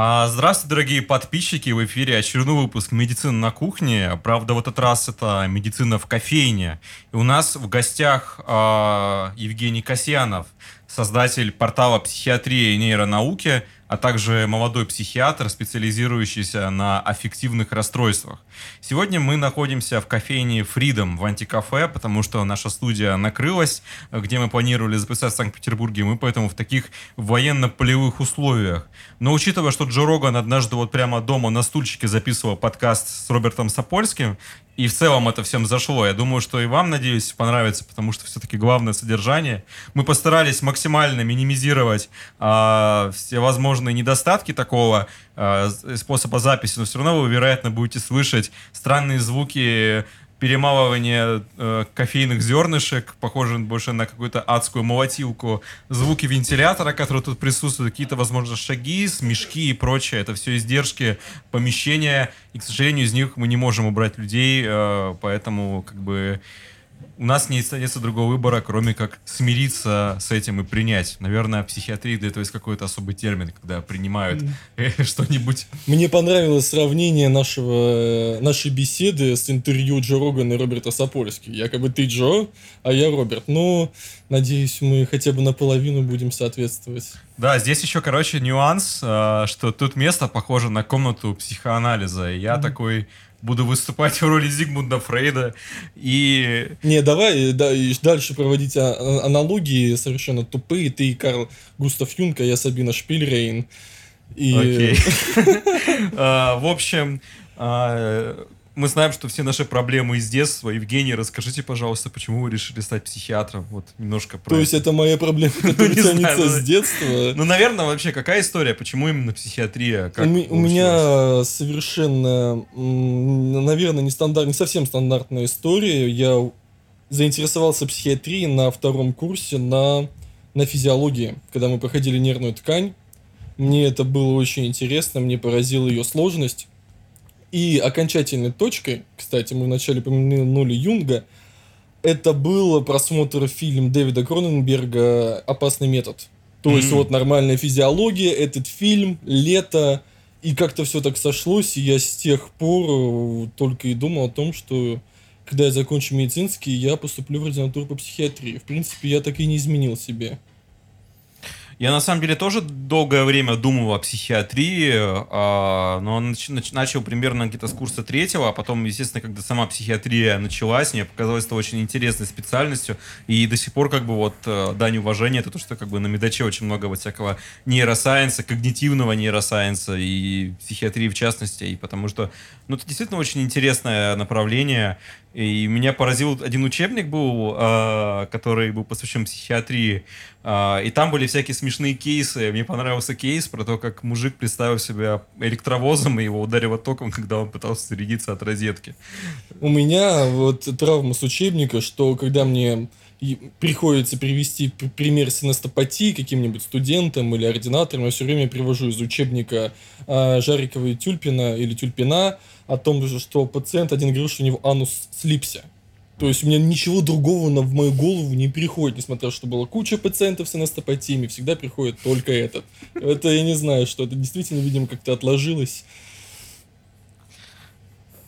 А, Здравствуйте, дорогие подписчики! В эфире очередной выпуск «Медицина на кухне». Правда, в этот раз это медицина в кофейне. И у нас в гостях а, Евгений Касьянов, создатель портала «Психиатрия и нейронауки», а также молодой психиатр, специализирующийся на аффективных расстройствах. Сегодня мы находимся в кофейне Freedom в антикафе, потому что наша студия накрылась, где мы планировали записать в Санкт-Петербурге. Мы поэтому в таких военно-полевых условиях. Но учитывая, что Джо Роган однажды вот прямо дома на стульчике записывал подкаст с Робертом Сапольским, и в целом это всем зашло. Я думаю, что и вам, надеюсь, понравится, потому что все-таки главное содержание. Мы постарались максимально минимизировать э, все возможные недостатки такого э, способа записи, но все равно вы, вероятно, будете слышать странные звуки перемалывание э, кофейных зернышек, похоже больше на какую-то адскую молотилку, звуки вентилятора, которые тут присутствуют, какие-то, возможно, шаги, смешки и прочее. Это все издержки помещения, и, к сожалению, из них мы не можем убрать людей, э, поэтому, как бы, у нас не остается другого выбора, кроме как смириться с этим и принять. Наверное, в психиатрии для этого есть какой-то особый термин, когда принимают mm. что-нибудь. Мне понравилось сравнение нашего, нашей беседы с интервью Джо Рогана и Роберта Сапольски. Якобы ты Джо, а я Роберт. Но, надеюсь, мы хотя бы наполовину будем соответствовать. Да, здесь еще, короче, нюанс, а, что тут место похоже на комнату психоанализа. И я mm. такой буду выступать в роли Зигмунда Фрейда. И... Не, давай да, дальше проводить а, а, аналогии совершенно тупые. Ты Карл Густав Юнг, а я Сабина Шпильрейн. И... Окей. А, в общем, мы знаем, что все наши проблемы из детства. Евгений, расскажите, пожалуйста, почему вы решили стать психиатром? Вот немножко про То есть это моя проблема, которая тянется с детства? Ну, наверное, вообще, какая история? Почему именно психиатрия? У меня совершенно, наверное, не совсем стандартная история. Я заинтересовался психиатрией на втором курсе на, на физиологии, когда мы проходили нервную ткань. Мне это было очень интересно, мне поразила ее сложность. И окончательной точкой, кстати, мы вначале помянули Юнга, это был просмотр фильма Дэвида Кроненберга «Опасный метод». То mm-hmm. есть вот нормальная физиология, этот фильм, лето, и как-то все так сошлось, и я с тех пор э, только и думал о том, что когда я закончу медицинский, я поступлю в ординатуру по психиатрии. В принципе, я так и не изменил себе. Я на самом деле тоже долгое время думал о психиатрии, а, но нач, начал примерно где-то с курса третьего, а потом, естественно, когда сама психиатрия началась, мне показалось это очень интересной специальностью, и до сих пор как бы вот э, дань уважения, это то, что как бы на медаче очень много вот всякого нейросайенса, когнитивного нейросайенса и психиатрии в частности, и потому что, ну, это действительно очень интересное направление, и меня поразил один учебник был, э, который был посвящен психиатрии, э, и там были всякие смешные кейсы. Мне понравился кейс про то, как мужик представил себя электровозом и его ударило током, когда он пытался зарядиться от розетки. У меня вот травма с учебника, что когда мне приходится привести пример синестопатии каким-нибудь студентам или ординаторам, я все время привожу из учебника э, Жарикова и Тюльпина или Тюльпина о том, что пациент один говорил, что у него анус слипся. То есть у меня ничего другого на, в мою голову не приходит, несмотря что было куча пациентов с анастопатиями, всегда приходит только этот. Это я не знаю, что это действительно, видимо, как-то отложилось.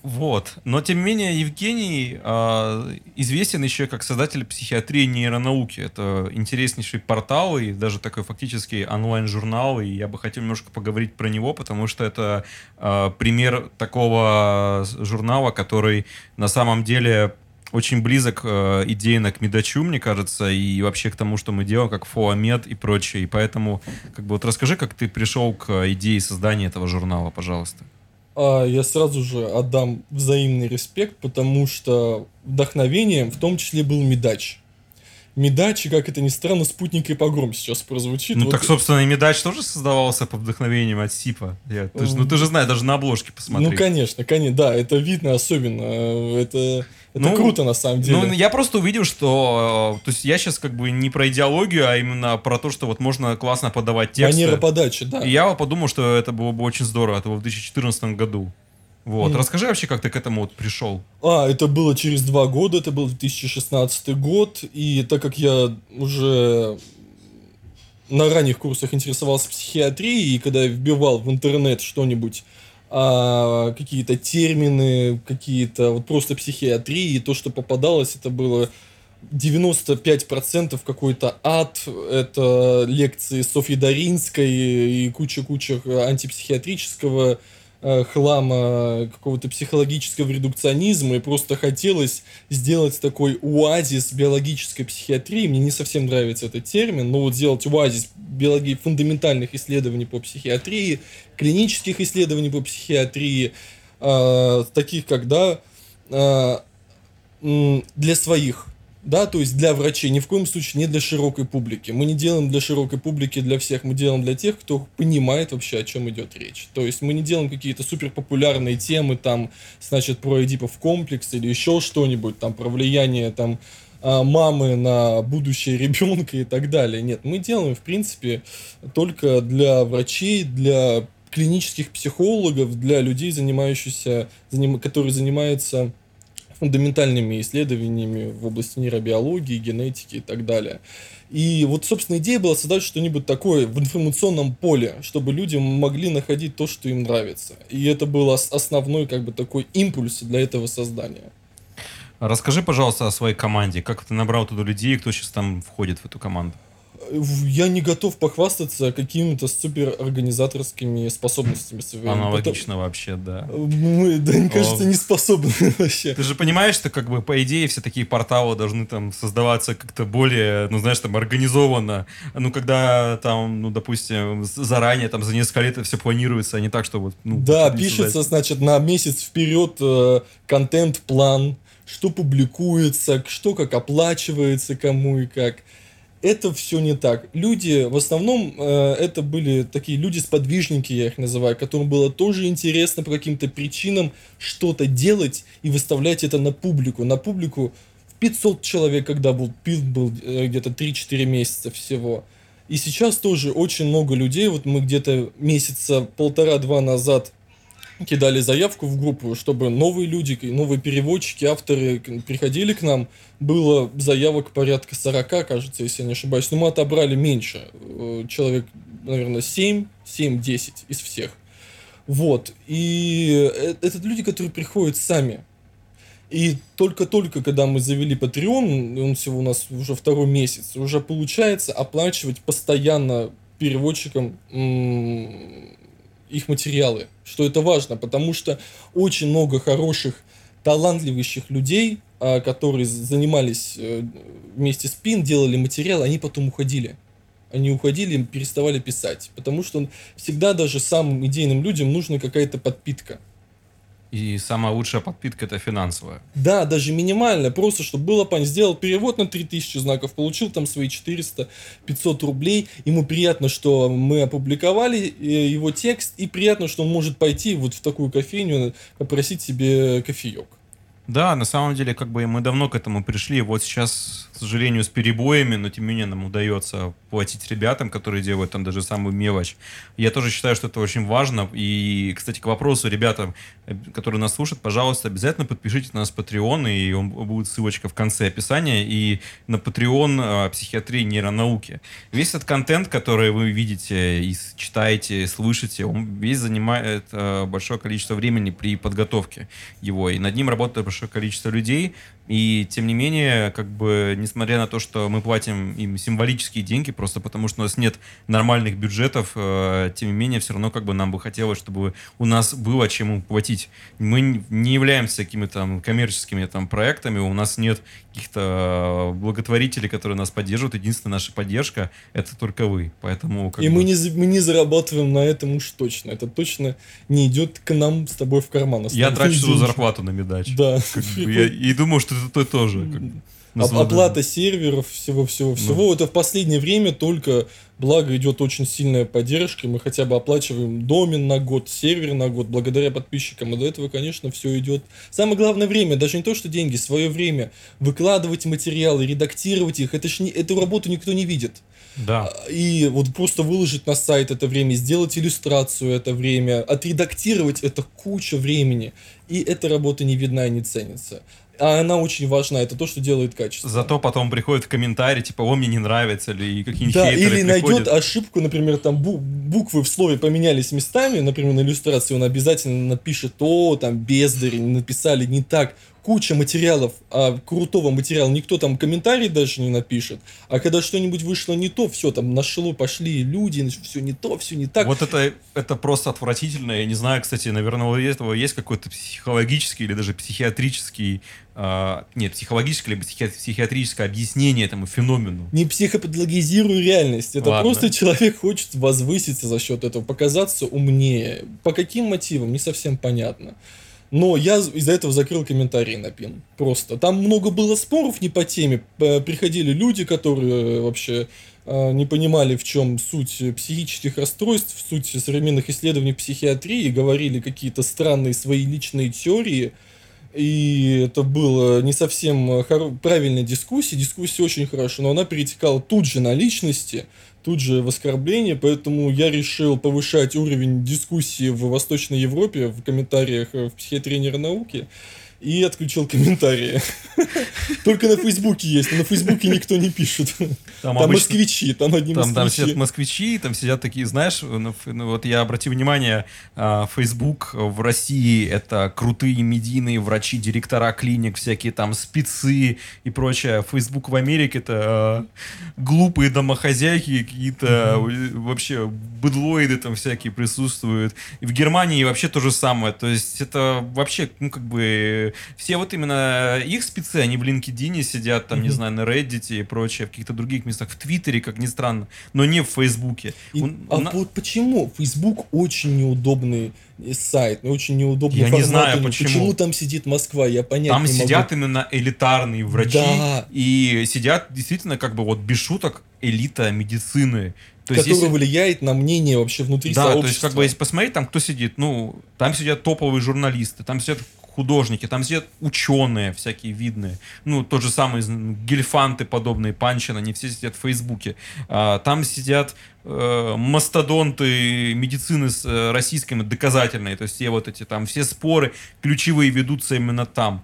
Вот. Но, тем не менее, Евгений э, известен еще как создатель психиатрии нейронауки. Это интереснейший портал и даже такой фактически онлайн-журнал. И я бы хотел немножко поговорить про него, потому что это э, пример такого журнала, который на самом деле очень близок э, идейно к медачу, мне кажется, и вообще к тому, что мы делаем, как фоамед и прочее. И поэтому, как бы, вот расскажи, как ты пришел к идее создания этого журнала, пожалуйста. А я сразу же отдам взаимный респект, потому что вдохновением в том числе был Медач. Медач, как это ни странно, спутник и погром сейчас прозвучит. Ну вот. так, собственно, и Медач тоже создавался по вдохновением от Сипа. Я, ты, ну ты же знаешь, даже на обложке посмотри. Ну, конечно, конечно, да, это видно особенно. Это это ну, круто, на самом деле. Ну, я просто увидел, что... Э, то есть я сейчас как бы не про идеологию, а именно про то, что вот можно классно подавать тексты. Манера подачи, да. И я подумал, что это было бы очень здорово. Это было в 2014 году. Вот. Mm. Расскажи вообще, как ты к этому вот пришел. А, это было через два года, это был 2016 год, и так как я уже на ранних курсах интересовался психиатрией, и когда я вбивал в интернет что-нибудь а, какие-то термины, какие-то вот просто психиатрии, и то, что попадалось, это было 95% какой-то ад, это лекции Софьи Даринской и куча-куча антипсихиатрического хлама, какого-то психологического редукционизма, и просто хотелось сделать такой оазис биологической психиатрии. Мне не совсем нравится этот термин, но вот сделать оазис биологии фундаментальных исследований по психиатрии, клинических исследований по психиатрии, э, таких как, да, э, для своих да, то есть для врачей, ни в коем случае не для широкой публики. Мы не делаем для широкой публики, для всех, мы делаем для тех, кто понимает вообще, о чем идет речь. То есть мы не делаем какие-то супер популярные темы, там, значит, про Эдипов комплекс или еще что-нибудь, там, про влияние, там, а, мамы на будущее ребенка и так далее. Нет, мы делаем, в принципе, только для врачей, для клинических психологов, для людей, занимающихся, заним, которые занимаются фундаментальными исследованиями в области нейробиологии, генетики и так далее. И вот, собственно, идея была создать что-нибудь такое в информационном поле, чтобы люди могли находить то, что им нравится. И это был основной, как бы, такой импульс для этого создания. Расскажи, пожалуйста, о своей команде. Как ты набрал туда людей, кто сейчас там входит в эту команду? Я не готов похвастаться какими-то супер организаторскими способностями своими. Аналогично Потому... вообще, да. Мы, да, мне кажется, не способны вообще. Ты же понимаешь, что как бы по идее все такие порталы должны там создаваться как-то более, ну знаешь, там организованно. Ну когда там, ну допустим, заранее там за несколько лет это все планируется, а не так, что вот. Ну, да, пишется, создать. значит, на месяц вперед э, контент-план, что публикуется, что как оплачивается, кому и как это все не так. Люди, в основном, э, это были такие люди-сподвижники, я их называю, которым было тоже интересно по каким-то причинам что-то делать и выставлять это на публику. На публику в 500 человек, когда был пит был э, где-то 3-4 месяца всего. И сейчас тоже очень много людей, вот мы где-то месяца полтора-два назад кидали заявку в группу, чтобы новые люди, новые переводчики, авторы приходили к нам. Было заявок порядка 40, кажется, если я не ошибаюсь. Но мы отобрали меньше. Э, человек, наверное, 7, 7-10 из всех. Вот. И э, это люди, которые приходят сами. И только-только, когда мы завели Patreon, он всего у нас уже второй месяц, уже получается оплачивать постоянно переводчикам их материалы, что это важно, потому что очень много хороших, талантливых людей, а, которые занимались э, вместе с ПИН, делали материал, они потом уходили. Они уходили, переставали писать, потому что всегда даже самым идейным людям нужна какая-то подпитка. И самая лучшая подпитка это финансовая. Да, даже минимальная, просто чтобы было понятно. Сделал перевод на 3000 знаков, получил там свои 400-500 рублей. Ему приятно, что мы опубликовали э, его текст, и приятно, что он может пойти вот в такую кофейню, попросить себе кофеек. Да, на самом деле, как бы мы давно к этому пришли. Вот сейчас, сожалению, с перебоями, но тем не менее нам удается платить ребятам, которые делают там даже самую мелочь. Я тоже считаю, что это очень важно. И, кстати, к вопросу, ребята, э, которые нас слушают, пожалуйста, обязательно подпишитесь на нас Patreon, и он будет ссылочка в конце описания, и на Patreon э, психиатрии нейронауки. Весь этот контент, который вы видите и читаете, слышите, он весь занимает э, большое количество времени при подготовке его, и над ним работает большое количество людей, и тем не менее, как бы, несмотря на то, что мы платим им символические деньги, просто потому что у нас нет нормальных бюджетов, э, тем не менее, все равно как бы нам бы хотелось, чтобы у нас было чему платить. Мы не являемся какими-то там коммерческими там проектами, у нас нет каких-то благотворителей, которые нас поддерживают. Единственная наша поддержка — это только вы. Поэтому, и бы... мы, не, мы не зарабатываем на этом уж точно. Это точно не идет к нам с тобой в карман. Я трачу свою зарплату на медач. Да. я, и думаю, что это тоже. Как Оплата серверов, всего-всего-всего. Это в последнее время только, благо, идет очень сильная поддержка. Мы хотя бы оплачиваем домен на год, сервер на год, благодаря подписчикам. И до этого, конечно, все идет. Самое главное время, даже не то, что деньги, свое время. Выкладывать материалы, редактировать их. Это ж не, эту работу никто не видит. Да. А, и вот просто выложить на сайт это время, сделать иллюстрацию это время, отредактировать это куча времени. И эта работа не видна и не ценится а она очень важна, это то, что делает качество. Зато потом приходит в комментарий, типа, о, мне не нравится, или какие-нибудь Да, или приходят. найдет ошибку, например, там бу- буквы в слове поменялись местами, например, на иллюстрации он обязательно напишет, о, там, бездари, написали не так, куча материалов, а крутого материала никто там комментарий даже не напишет, а когда что-нибудь вышло не то, все, там нашло, пошли люди, все не то, все не так. Вот это, это просто отвратительно. Я не знаю, кстати, наверное, у этого есть какой-то психологический или даже психиатрический, а, нет, психологическое или психи- психиатрическое объяснение этому феномену. Не психопатологизирую реальность, это Ладно. просто человек хочет возвыситься за счет этого, показаться умнее. По каким мотивам, не совсем понятно. Но я из-за этого закрыл комментарии на пин. Просто. Там много было споров не по теме. Приходили люди, которые вообще э, не понимали, в чем суть психических расстройств, суть современных исследований психиатрии, говорили какие-то странные свои личные теории. И это было не совсем э, правильная дискуссия. Дискуссия очень хорошая, но она перетекала тут же на личности, тут же в оскорбление, поэтому я решил повышать уровень дискуссии в Восточной Европе в комментариях э, в психиатрии науки и отключил комментарии. Только на Фейсбуке есть, но на Фейсбуке никто не пишет. Там обычно- москвичи, там одни Там, там москвичи. сидят москвичи, там сидят такие, знаешь, ну, ну, вот я обратил внимание, а, Facebook в России это крутые медийные врачи, директора клиник, всякие там спецы и прочее. Facebook в Америке это а, глупые домохозяйки, какие-то э, вообще быдлоиды там всякие присутствуют. И в Германии вообще то же самое. То есть это вообще, ну как бы, все вот именно их спецы, они в LinkedIn сидят, там, не знаю, на Reddit и прочее, в каких-то других местах, в Твиттере, как ни странно, но не в Фейсбуке. И- У- а на- вот почему? Facebook очень неудобный э, сайт, очень неудобный Я не формат знаю, у него. почему. там сидит Москва, я понять Там не могу. сидят именно элитарные врачи Да. и сидят действительно как бы вот без шуток элита медицины. То есть, который если- влияет на мнение вообще внутри Да, сообщества. то есть, как бы, если посмотреть, там кто сидит, ну, там сидят топовые журналисты, там сидят художники, там сидят ученые всякие видные, ну, тот же самый гельфанты подобные, Панчин, они все сидят в Фейсбуке. А, там сидят э, мастодонты медицины с, э, российской доказательной, то есть все вот эти там, все споры ключевые ведутся именно там.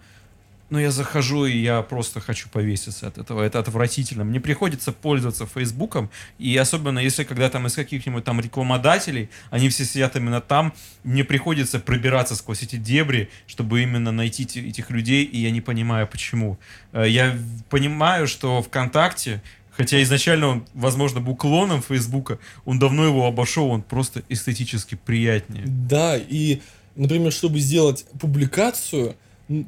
Но я захожу, и я просто хочу повеситься от этого. Это отвратительно. Мне приходится пользоваться Фейсбуком, и особенно если когда там из каких-нибудь там рекламодателей, они все сидят именно там, мне приходится пробираться сквозь эти дебри, чтобы именно найти этих людей, и я не понимаю, почему. Э, Я понимаю, что ВКонтакте, хотя изначально он, возможно, был клоном Фейсбука, он давно его обошел, он просто эстетически приятнее. Да, и, например, чтобы сделать публикацию,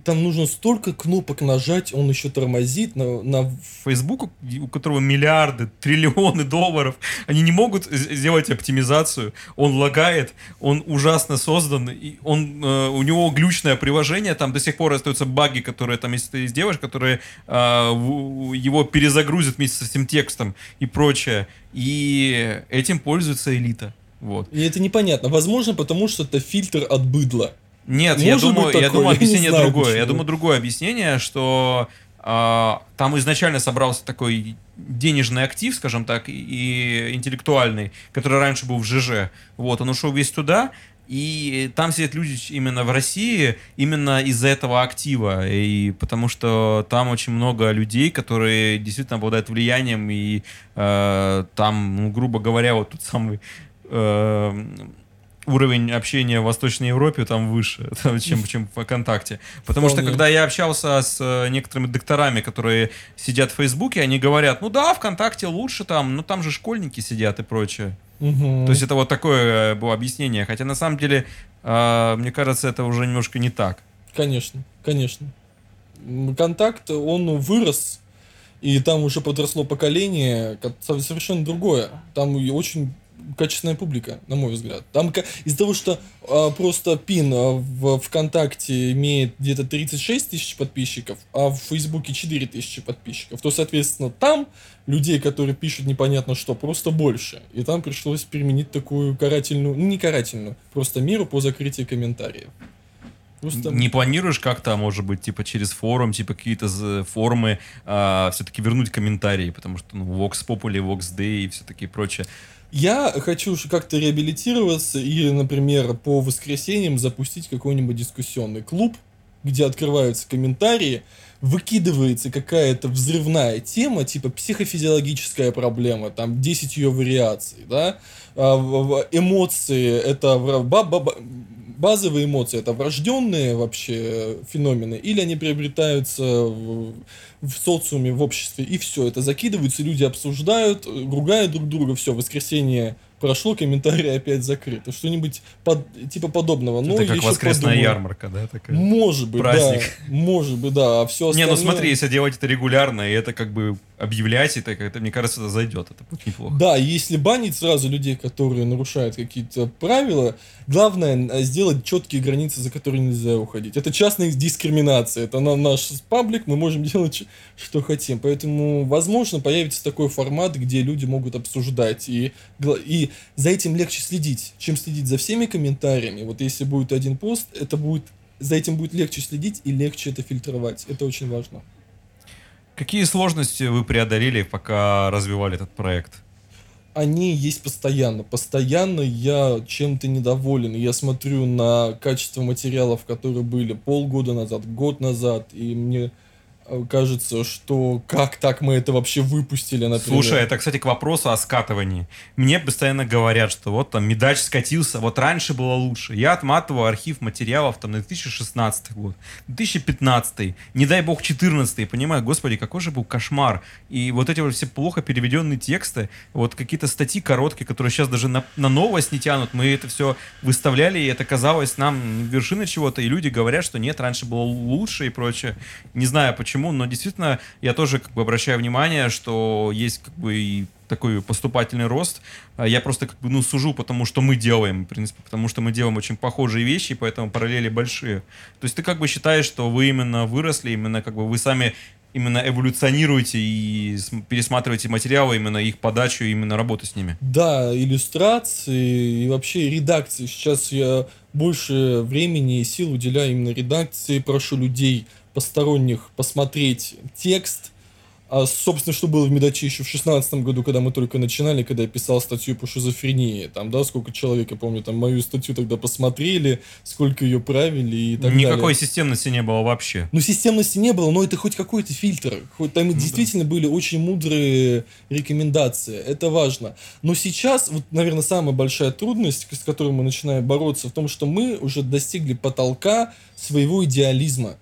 там нужно столько кнопок нажать, он еще тормозит на, на Facebook, у которого миллиарды, триллионы долларов, они не могут сделать оптимизацию. Он лагает, он ужасно создан, и он, э, у него глючное приложение, там до сих пор остаются баги, которые там, если ты сделаешь, которые э, его перезагрузят вместе со всем текстом и прочее. И этим пользуется элита. Вот. И это непонятно. Возможно, потому что это фильтр от быдла. Нет, я думаю, я такое, думаю, я не объяснение знаю, другое. Я почему. думаю, другое объяснение, что а, там изначально собрался такой денежный актив, скажем так, и, интеллектуальный, который раньше был в ЖЖ. Вот, он ушел весь туда, и там сидят люди именно в России, именно из-за этого актива, и потому что там очень много людей, которые действительно обладают влиянием, и э, там, ну, грубо говоря, вот тот самый э, уровень общения в Восточной Европе там выше, чем, чем в ВКонтакте. Потому что, когда я общался с э, некоторыми докторами, которые сидят в Фейсбуке, они говорят, ну да, ВКонтакте лучше там, но там же школьники сидят и прочее. Мгм. То есть это вот такое э, было объяснение. Хотя на самом деле, э, мне кажется, это уже немножко не так. Конечно, конечно. Контакт, он вырос, и там уже подросло поколение, ко- со- совершенно другое. Там очень качественная публика, на мой взгляд. Там из-за того, что а, просто пин а, в ВКонтакте имеет где-то 36 тысяч подписчиков, а в Фейсбуке 4 тысячи подписчиков, то, соответственно, там людей, которые пишут непонятно что, просто больше. И там пришлось применить такую карательную, ну не карательную, просто меру по закрытию комментариев. Просто... Не планируешь как-то, может быть, типа через форум, типа какие-то формы, все-таки вернуть комментарии, потому что ну, Vox Populi, Vox Day и все такие прочее. Я хочу как-то реабилитироваться и, например, по воскресеньям запустить какой-нибудь дискуссионный клуб, где открываются комментарии, выкидывается какая-то взрывная тема, типа психофизиологическая проблема, там 10 ее вариаций, да, а, эмоции, это базовые эмоции, это врожденные вообще феномены, или они приобретаются в, социуме, в обществе, и все, это закидываются, люди обсуждают, ругают друг друга, все, воскресенье прошло, комментарий опять закрыт. Что-нибудь под, типа подобного. Это ну, как воскресная подумаю. ярмарка, да? Такая? Может быть, Праздник. да. Может быть, да. А все остальное... Не, ну смотри, если делать это регулярно, и это как бы объявлять, это, это мне кажется, это зайдет. Это будет неплохо. Да, если банить сразу людей, которые нарушают какие-то правила, главное э, сделать четкие границы, за которые нельзя уходить. Это частная дискриминация. Это на наш паблик, мы можем делать, что хотим. Поэтому, возможно, появится такой формат, где люди могут обсуждать. И, и за этим легче следить, чем следить за всеми комментариями. Вот если будет один пост, это будет, за этим будет легче следить и легче это фильтровать. Это очень важно. Какие сложности вы преодолели, пока развивали этот проект? Они есть постоянно. Постоянно я чем-то недоволен. Я смотрю на качество материалов, которые были полгода назад, год назад, и мне кажется, что как так мы это вообще выпустили, например. Слушай, это, кстати, к вопросу о скатывании. Мне постоянно говорят, что вот там медач скатился, вот раньше было лучше. Я отматываю архив материалов там на 2016 год, 2015, не дай бог 2014, понимаю, господи, какой же был кошмар. И вот эти вот все плохо переведенные тексты, вот какие-то статьи короткие, которые сейчас даже на, на новость не тянут, мы это все выставляли, и это казалось нам вершиной чего-то, и люди говорят, что нет, раньше было лучше и прочее. Не знаю почему почему, но действительно я тоже как бы обращаю внимание, что есть как бы и такой поступательный рост. А я просто как бы, ну, сужу, потому что мы делаем, в принципе, потому что мы делаем очень похожие вещи, поэтому параллели большие. То есть ты как бы считаешь, что вы именно выросли, именно как бы вы сами именно эволюционируете и пересматриваете материалы, именно их подачу, именно работу с ними. Да, иллюстрации и вообще редакции. Сейчас я больше времени и сил уделяю именно редакции, прошу людей посторонних посмотреть текст. А, собственно, что было в Медаче еще в шестнадцатом году, когда мы только начинали, когда я писал статью по шизофрении. Там, да, сколько человек, я помню, там мою статью тогда посмотрели, сколько ее правили и так Никакой далее. системности не было вообще. Ну, системности не было, но это хоть какой-то фильтр. Хоть там ну, действительно да. были очень мудрые рекомендации. Это важно. Но сейчас, вот, наверное, самая большая трудность, с которой мы начинаем бороться, в том, что мы уже достигли потолка своего идеализма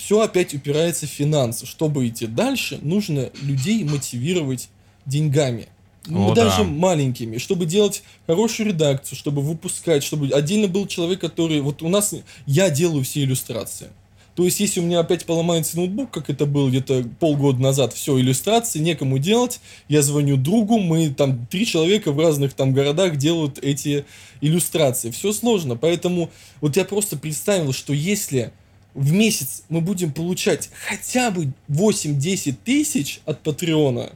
все опять упирается в финансы. Чтобы идти дальше, нужно людей мотивировать деньгами. Ну, О, даже да. маленькими, чтобы делать хорошую редакцию, чтобы выпускать, чтобы отдельно был человек, который... Вот у нас... Я делаю все иллюстрации. То есть, если у меня опять поломается ноутбук, как это было где-то полгода назад, все, иллюстрации, некому делать, я звоню другу, мы там, три человека в разных там городах делают эти иллюстрации. Все сложно, поэтому вот я просто представил, что если в месяц мы будем получать хотя бы 8-10 тысяч от Патреона,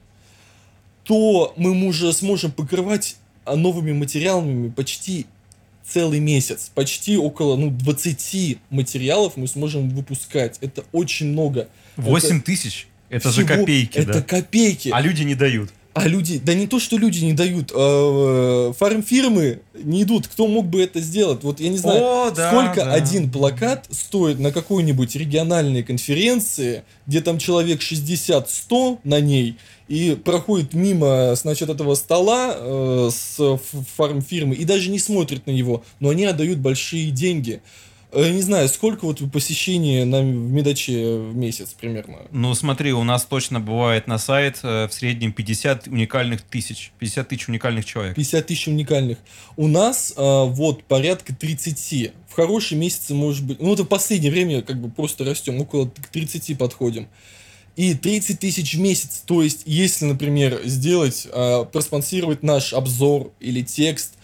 то мы уже сможем покрывать а, новыми материалами почти целый месяц. Почти около ну, 20 материалов мы сможем выпускать. Это очень много. 8 это тысяч? Это всего, же копейки, Это да? копейки. А люди не дают. А люди, да не то, что люди не дают, а, фармфирмы не идут. Кто мог бы это сделать? Вот я не знаю, О, да, сколько да. один плакат стоит на какой-нибудь региональной конференции, где там человек 60-100 на ней, и проходит мимо, значит, этого стола э, с фармфирмы и даже не смотрит на него, но они отдают большие деньги. Я не знаю, сколько вот посещений на, в Медаче в месяц примерно? Ну, смотри, у нас точно бывает на сайт э, в среднем 50 уникальных тысяч. 50 тысяч уникальных человек. 50 тысяч уникальных. У нас а, вот порядка 30. В хорошие месяцы может быть... Ну, это в последнее время как бы просто растем. Около 30 подходим. И 30 тысяч в месяц. То есть, если, например, сделать, а, проспонсировать наш обзор или текст –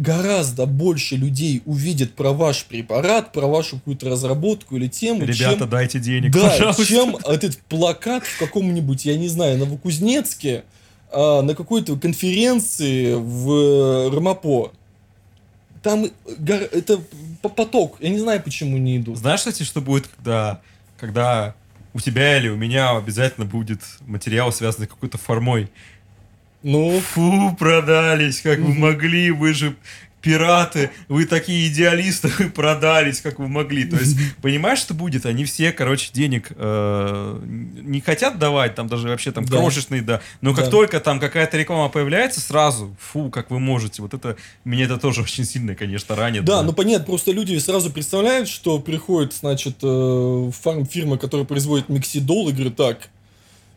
гораздо больше людей увидят про ваш препарат, про вашу какую-то разработку или тему. Ребята, чем, дайте денег, да, пожалуйста. чем этот плакат в каком-нибудь, я не знаю, Новокузнецке, а, на какой-то конференции в Ромапо. Там это поток. Я не знаю, почему не идут. Знаешь, кстати, что будет, когда, когда у тебя или у меня обязательно будет материал, связанный с какой-то формой. Ну? Фу, продались, как вы могли, вы же пираты, вы такие идеалисты, вы продались, как вы могли. То есть, понимаешь, что будет? Они все, короче, денег э, не хотят давать, там даже вообще там Да. крошечные, да. Но как Да. только там какая-то реклама появляется, сразу, фу, как вы можете. Вот это, меня это тоже очень сильно, конечно, ранит. Да, ну понятно, просто люди сразу представляют, что приходит, значит, э, фарм-фирма, которая производит миксидол, и говорит, так,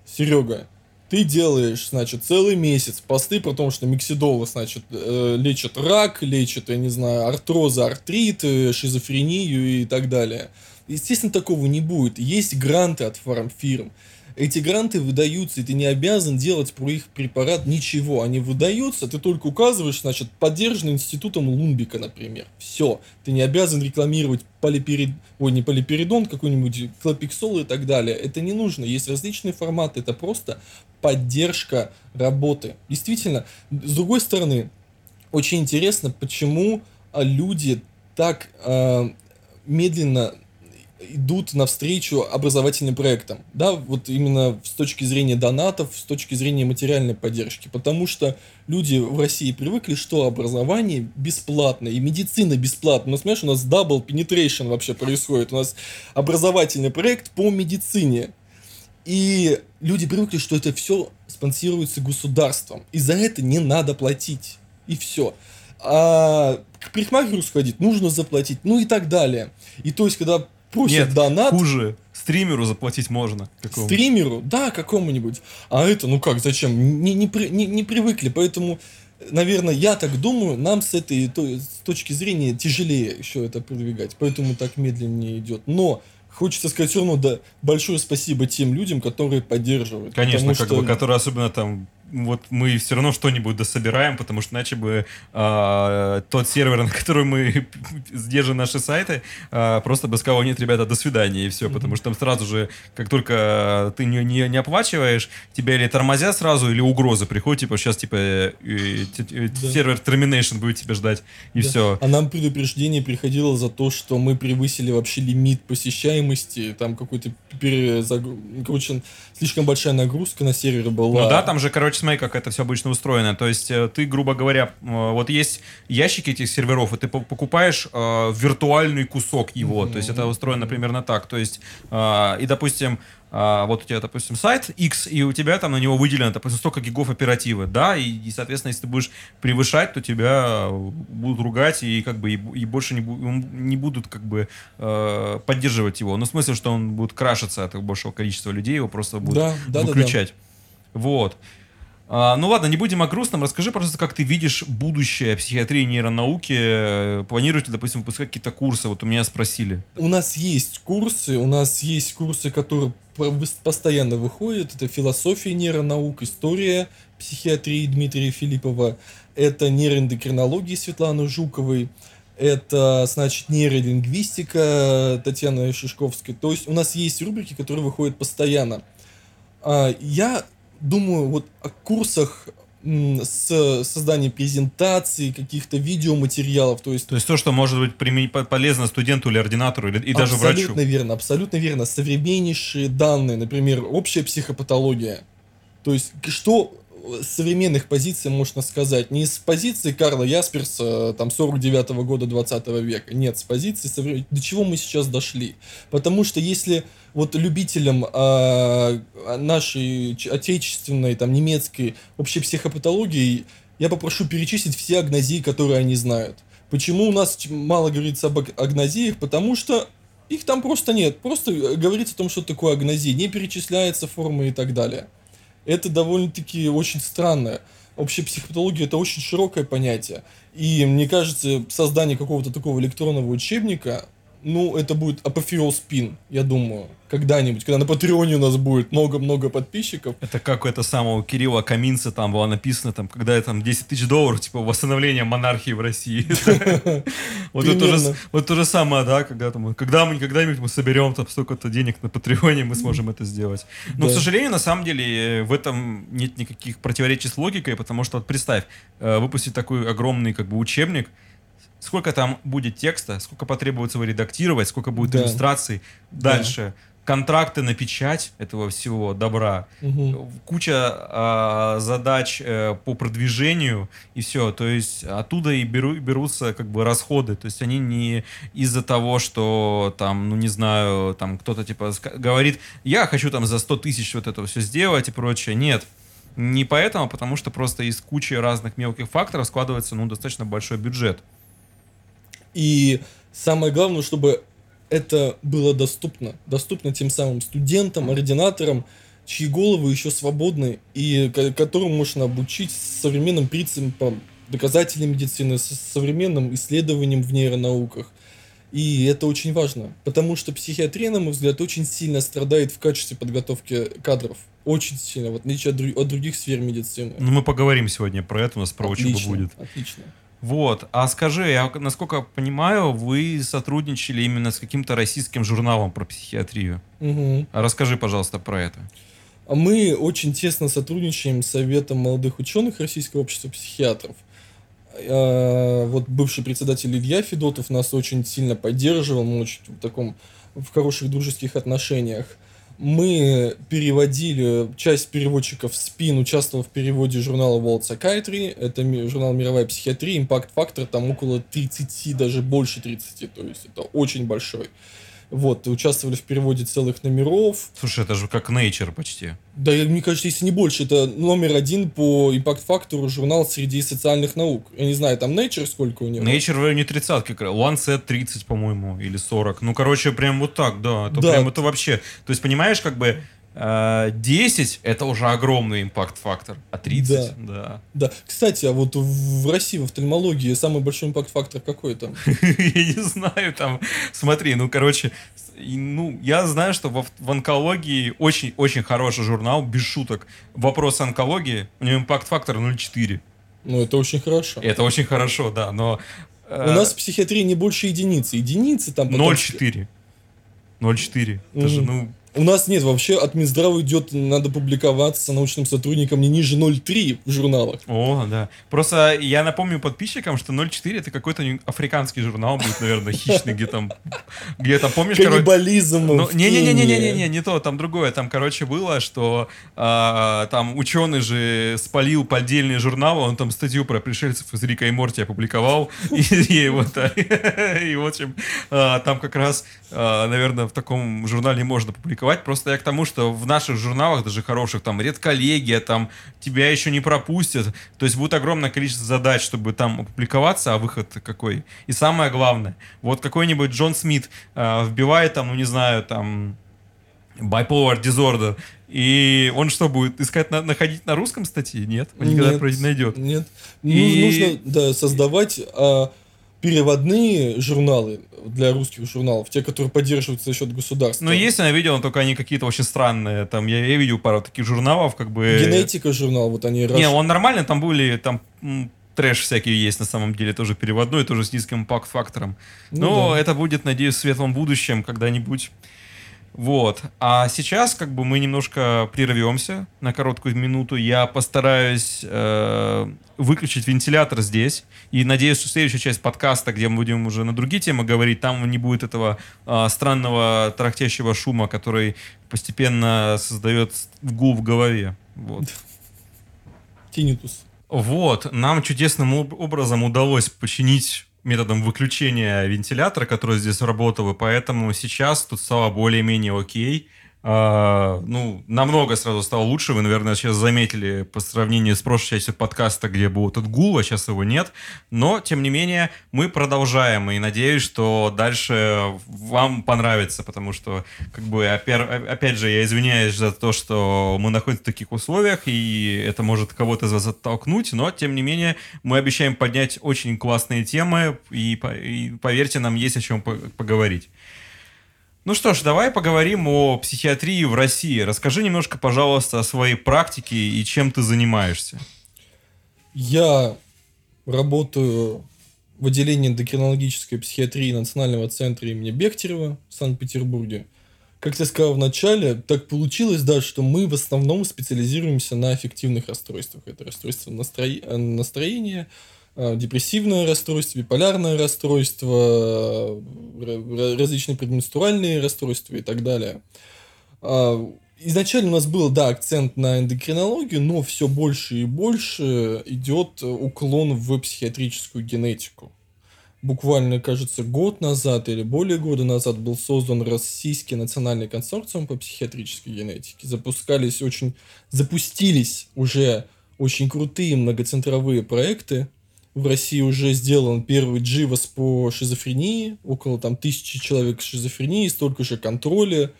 Серега, ты делаешь, значит, целый месяц посты про то, что миксидол, значит, э, лечит рак, лечит, я не знаю, артрозы, артрит, шизофрению и так далее. Естественно, такого не будет. Есть гранты от фармфирм. Эти гранты выдаются, и ты не обязан делать про их препарат ничего. Они выдаются, ты только указываешь, значит, поддержан институтом Лумбика, например. Все. Ты не обязан рекламировать полиперид... Ой, не полиперидон, какой-нибудь клопиксол и так далее. Это не нужно. Есть различные форматы. Это просто поддержка работы. Действительно, с другой стороны, очень интересно, почему а, люди так а, медленно идут навстречу образовательным проектам. Да, вот именно с точки зрения донатов, с точки зрения материальной поддержки. Потому что люди в России привыкли, что образование бесплатно, и медицина бесплатна. Ну, понимаешь, у нас double penetration вообще происходит. У нас образовательный проект по медицине. И люди привыкли, что это все спонсируется государством. И за это не надо платить. И все. А к парикмахеру сходить нужно заплатить, ну и так далее. И то есть, когда просят Нет, донат хуже. Стримеру заплатить можно. Какому? стримеру, да, какому-нибудь. А это, ну как, зачем? Не, не, не, не привыкли, поэтому, наверное, я так думаю, нам с этой то- с точки зрения тяжелее еще это продвигать, поэтому так медленнее идет. Но хочется сказать все равно, да, большое спасибо тем людям, которые поддерживают. Конечно, как что- бы, которые особенно там, вот мы все равно что-нибудь дособираем, потому что иначе бы а, тот сервер, на который мы держим наши сайты, а, просто бы сказал, нет, ребята, до свидания, и все, потому что там сразу же, как только ты не, не, не оплачиваешь, тебя или тормозят сразу, или угрозы приходят, типа, сейчас, типа, э, э, э, Да. сервер termination будет тебя ждать, и Да. все. А нам предупреждение приходило за то, что мы превысили вообще лимит посещаемости, там какой-то перезагруз... Короче, слишком большая нагрузка на сервере была. Ну да, там же, короче, смотри, как это все обычно устроено. То есть э, ты, грубо говоря, э, вот есть ящики этих серверов, и ты по- покупаешь э, виртуальный кусок его. То есть это устроено примерно так. То есть, и, допустим, э, вот у тебя, допустим, сайт X, и у тебя там на него выделено, допустим, столько гигов оперативы, да, и, и, соответственно, если ты будешь превышать, то тебя э, будут ругать и как бы и, и больше не, не будут как бы э, поддерживать его. Ну, в смысле, что он будет крашиться от большего количества людей, его просто будут Да, да, да, да. выключать. Вот. А, ну ладно, не будем о грустном. Расскажи, просто, как ты видишь будущее психиатрии и нейронауки. Планируете, допустим, выпускать какие-то курсы? Вот у меня спросили. У нас есть курсы, у нас есть курсы, которые постоянно выходят. Это философия нейронаук, история психиатрии Дмитрия Филиппова, это нейроэндокринология Светланы Жуковой, это, значит, нейролингвистика Татьяны Шишковской. То есть у нас есть рубрики, которые выходят постоянно. А, Я думаю вот о курсах с созданием презентаций, каких-то видеоматериалов, то есть То есть то, что может быть примен- по- полезно студенту или ординатору, или, и даже абсолютно врачу. верно, абсолютно верно. Современнейшие данные, например, общая психопатология. То есть, что с современных позиций можно сказать? Не с позиции Карла Ясперса, там, 49 года 20 века. Нет, с позиции совре- до чего мы сейчас дошли. Потому что если вот любителям а, нашей отечественной, там, немецкой общей психопатологии, я попрошу перечислить все агнозии, которые они знают. Почему у нас мало говорится об аг- агнозиях? Потому что их там просто нет. Просто э, говорится о том, что такое агнозия. Не перечисляется формы и так далее. Это довольно-таки очень странно. Общая психопатология это очень широкое понятие. И мне кажется, создание какого-то такого электронного учебника, ну, это будет апофеоз пин, я думаю, когда-нибудь, когда на Патреоне у нас будет много-много подписчиков. Это как у это самого Кирилла Каминца там было написано, там, когда там 10 тысяч долларов, типа, восстановление монархии в России. Вот это то же- самое, да, когда там, когда мы когда-нибудь мы соберем там столько-то денег на Патреоне, мы сможем это сделать. Но, к сожалению, на самом деле, в этом нет никаких противоречий с логикой, потому что, вот представь, э, выпустить такой огромный, как бы, учебник, сколько там будет текста, сколько потребуется его редактировать, сколько будет Да. иллюстраций. Дальше контракты на печать этого всего добра, Мгм. куча а, задач э, по продвижению и все. То есть оттуда и беру, берутся как бы расходы. То есть они не из-за того, что там, ну не знаю, там кто-то типа говорит, я хочу там за 100 тысяч вот это все сделать и прочее. Нет. Не поэтому, а потому что просто из кучи разных мелких факторов складывается ну достаточно большой бюджет. И самое главное, чтобы это было доступно. Доступно тем самым студентам, ординаторам, чьи головы еще свободны и ко- которым можно обучить современным принципам доказательной медицины, с современным исследованием в нейронауках. И это очень важно, потому что психиатрия, на мой взгляд, очень сильно страдает в качестве подготовки кадров. Очень сильно, в отличие от, от других сфер медицины. Ну, мы поговорим сегодня про это, у нас про учебу Отлично, будет. Отлично. Вот. А скажи, я, насколько понимаю, вы сотрудничали именно с каким-то российским журналом про психиатрию. А Расскажи, пожалуйста, про это. А Мы очень тесно сотрудничаем с Советом молодых ученых Российского общества психиатров. Э, Вот бывший председатель Илья Федотов нас очень сильно поддерживал, мы очень в таком в хороших дружеских отношениях. Мы переводили, часть переводчиков СПИН участвовал в переводе журнала World Psychiatry, это журнал «Мировая психиатрия», импакт-фактор там около 30, даже больше 30, то есть это очень большой. Вот, участвовали в переводе целых номеров, Слушай, это же как Nature почти. да, мне кажется, если не больше, это номер один по импакт-фактору журнал среди социальных наук. Я не знаю, там Nature сколько у него. Nature в районе тридцатки, Lancet 30, по-моему, или 40. Ну, короче, прям вот так, да. Это Да. прям это вообще... То есть, понимаешь, как бы 10 это уже огромный импакт-фактор, а 30, да. Да. Кстати, а вот в России в офтальмологии самый большой импакт-фактор какой там? Я не знаю, там, смотри, ну, короче, ну, я знаю, что в, онкологии очень-очень хороший журнал, без шуток. Вопрос онкологии, у него импакт-фактор 0,4. Ну, это очень хорошо. Это очень хорошо, да, но... э, У нас в психиатрии не больше единицы. Единицы там потом- 0,4. 0,4. Это же, ну, У нас нет, вообще от Минздрава идет, надо публиковаться научным сотрудникам не ниже 0,3 в журналах. О, да. Просто я напомню подписчикам, что 0.4 это какой-то африканский журнал будет, наверное, хищный, где там, где там, помнишь, короче... Каннибализм Ну, в не-не-не-не-не-не, не то, там другое. Там, короче, было, что а, там ученый же спалил поддельные журналы, он там статью про пришельцев из Рика и Морти опубликовал, и, и вот, и, в общем, а, там как раз, а, наверное, в таком журнале можно публиковать. Просто я к тому, что в наших журналах, даже хороших, там, редколлегия, там, тебя еще не пропустят. То есть будет огромное количество задач, чтобы там опубликоваться, а выход какой. И самое главное, вот какой-нибудь Джон Смит а, вбивает там, ну не знаю, там bipolar disorder, и он что будет искать на- находить на русском статье? Нет, он никогда Нет, найдет. Нет. И- Нужно да, создавать а, переводные журналы для русских журналов, те, которые поддерживаются за счет государства. Но есть я видел, только они какие-то очень странные. Там я, я видел пару таких журналов, как бы. Генетика журнал, вот они Не, он нормально, там были там трэш всякие есть на самом деле, тоже переводной, тоже с низким импакт-фактором. Ну Но да. это будет, надеюсь, в светлом будущем когда-нибудь. Вот. А сейчас как бы мы немножко прервемся на короткую минуту. Я постараюсь э, выключить вентилятор здесь. И надеюсь, что следующая часть подкаста, где мы будем уже на другие темы говорить, там не будет этого э, странного тарахтящего шума, который постепенно создает гул в голове. Вот. Тинитус. Вот, нам чудесным об- образом удалось починить методом выключения вентилятора, который здесь работал, и поэтому сейчас тут стало более-менее окей. А, ну, намного сразу стало лучше. Вы, наверное, сейчас заметили по сравнению с прошлой частью подкаста, где был этот гул, а сейчас его нет. Но, тем не менее, мы продолжаем, и надеюсь, что дальше вам понравится, потому что, как бы, опять же, я извиняюсь за то, что мы находимся в таких условиях, и это может кого-то из вас оттолкнуть, но, тем не менее, мы обещаем поднять очень классные темы, и, и поверьте, нам есть о чем по- поговорить. Ну что ж, давай поговорим о психиатрии в России. Расскажи немножко, пожалуйста, о своей практике и чем ты занимаешься. Я работаю в отделении эндокринологической психиатрии Национального центра имени Бехтерева в Санкт-Петербурге. Как я сказал в начале, так получилось, да, что мы в основном специализируемся на аффективных расстройствах. Это расстройство э, настроения, депрессивное расстройство, биполярное расстройство, различные предменструальные расстройства и так далее. А, изначально у нас был, да, акцент на эндокринологию, но все больше и больше идет уклон в психиатрическую генетику. Буквально, кажется, год назад или более года назад был создан Российский национальный консорциум по психиатрической генетике. Запускались очень, запустились уже очень крутые многоцентровые проекты. В России уже сделан первый дживас по шизофрении, около там тысячи человек с шизофренией, столько же контроля,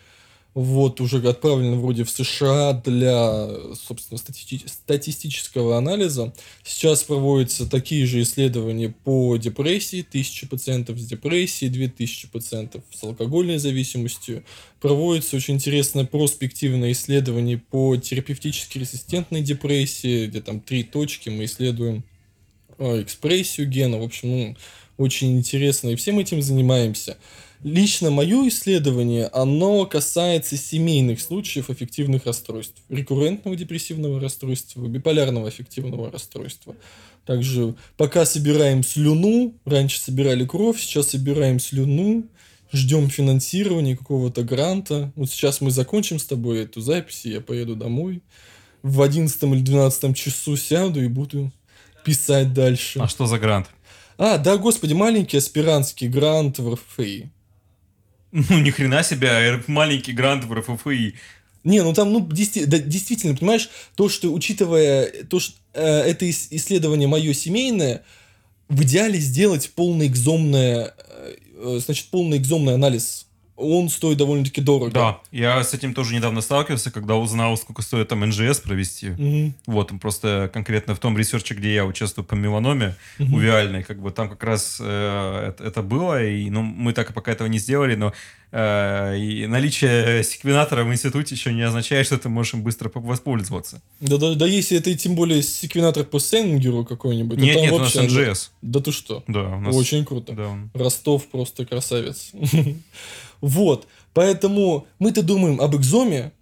вот, уже отправлено вроде в США для, собственно, стати статистического анализа. Сейчас проводятся такие же исследования по депрессии, тысячи пациентов с депрессией, 2000 пациентов с алкогольной зависимостью. Проводится очень интересное проспективное исследование по терапевтически резистентной депрессии, где там три точки мы исследуем экспрессию гена. В общем, ну, очень интересно, и всем этим занимаемся. Лично мое исследование, оно касается семейных случаев аффективных расстройств. Рекуррентного депрессивного расстройства, биполярного аффективного расстройства. Также пока собираем слюну, раньше собирали кровь, сейчас собираем слюну, ждем финансирования какого-то гранта. Вот сейчас мы закончим с тобой эту запись, и я поеду домой. В 11 или 12 часу сяду и буду писать дальше. А что за грант? А, да, господи, маленький аспирантский грант в РФИ. Ну, ни хрена себе, а маленький грант в РФФИ. Не, ну там, ну, действи- да, действительно, понимаешь, то, что, учитывая то, что э, это исследование мое семейное, в идеале сделать полный экзомное, э, э, значит, полный экзомный анализ он стоит довольно-таки дорого. Да, я с этим тоже недавно сталкивался, когда узнал, сколько стоит там NGS провести. Угу. Вот, просто конкретно в том research е, где я участвую по меланоме, угу. увеальной, как бы там как раз э, это, это было, и ну, мы так и пока этого не сделали, но э, и наличие секвенатора в институте еще не означает, что ты можешь им быстро воспользоваться. Да, да, да, если это тем более секвенатор по Сенгеру какой-нибудь. Нет, нет, вообще, у нас NGS. Да, да ты что? Да, у нас... Очень круто. Да. Ростов просто красавец. Вот. Поэтому мы-то думаем об экзоме,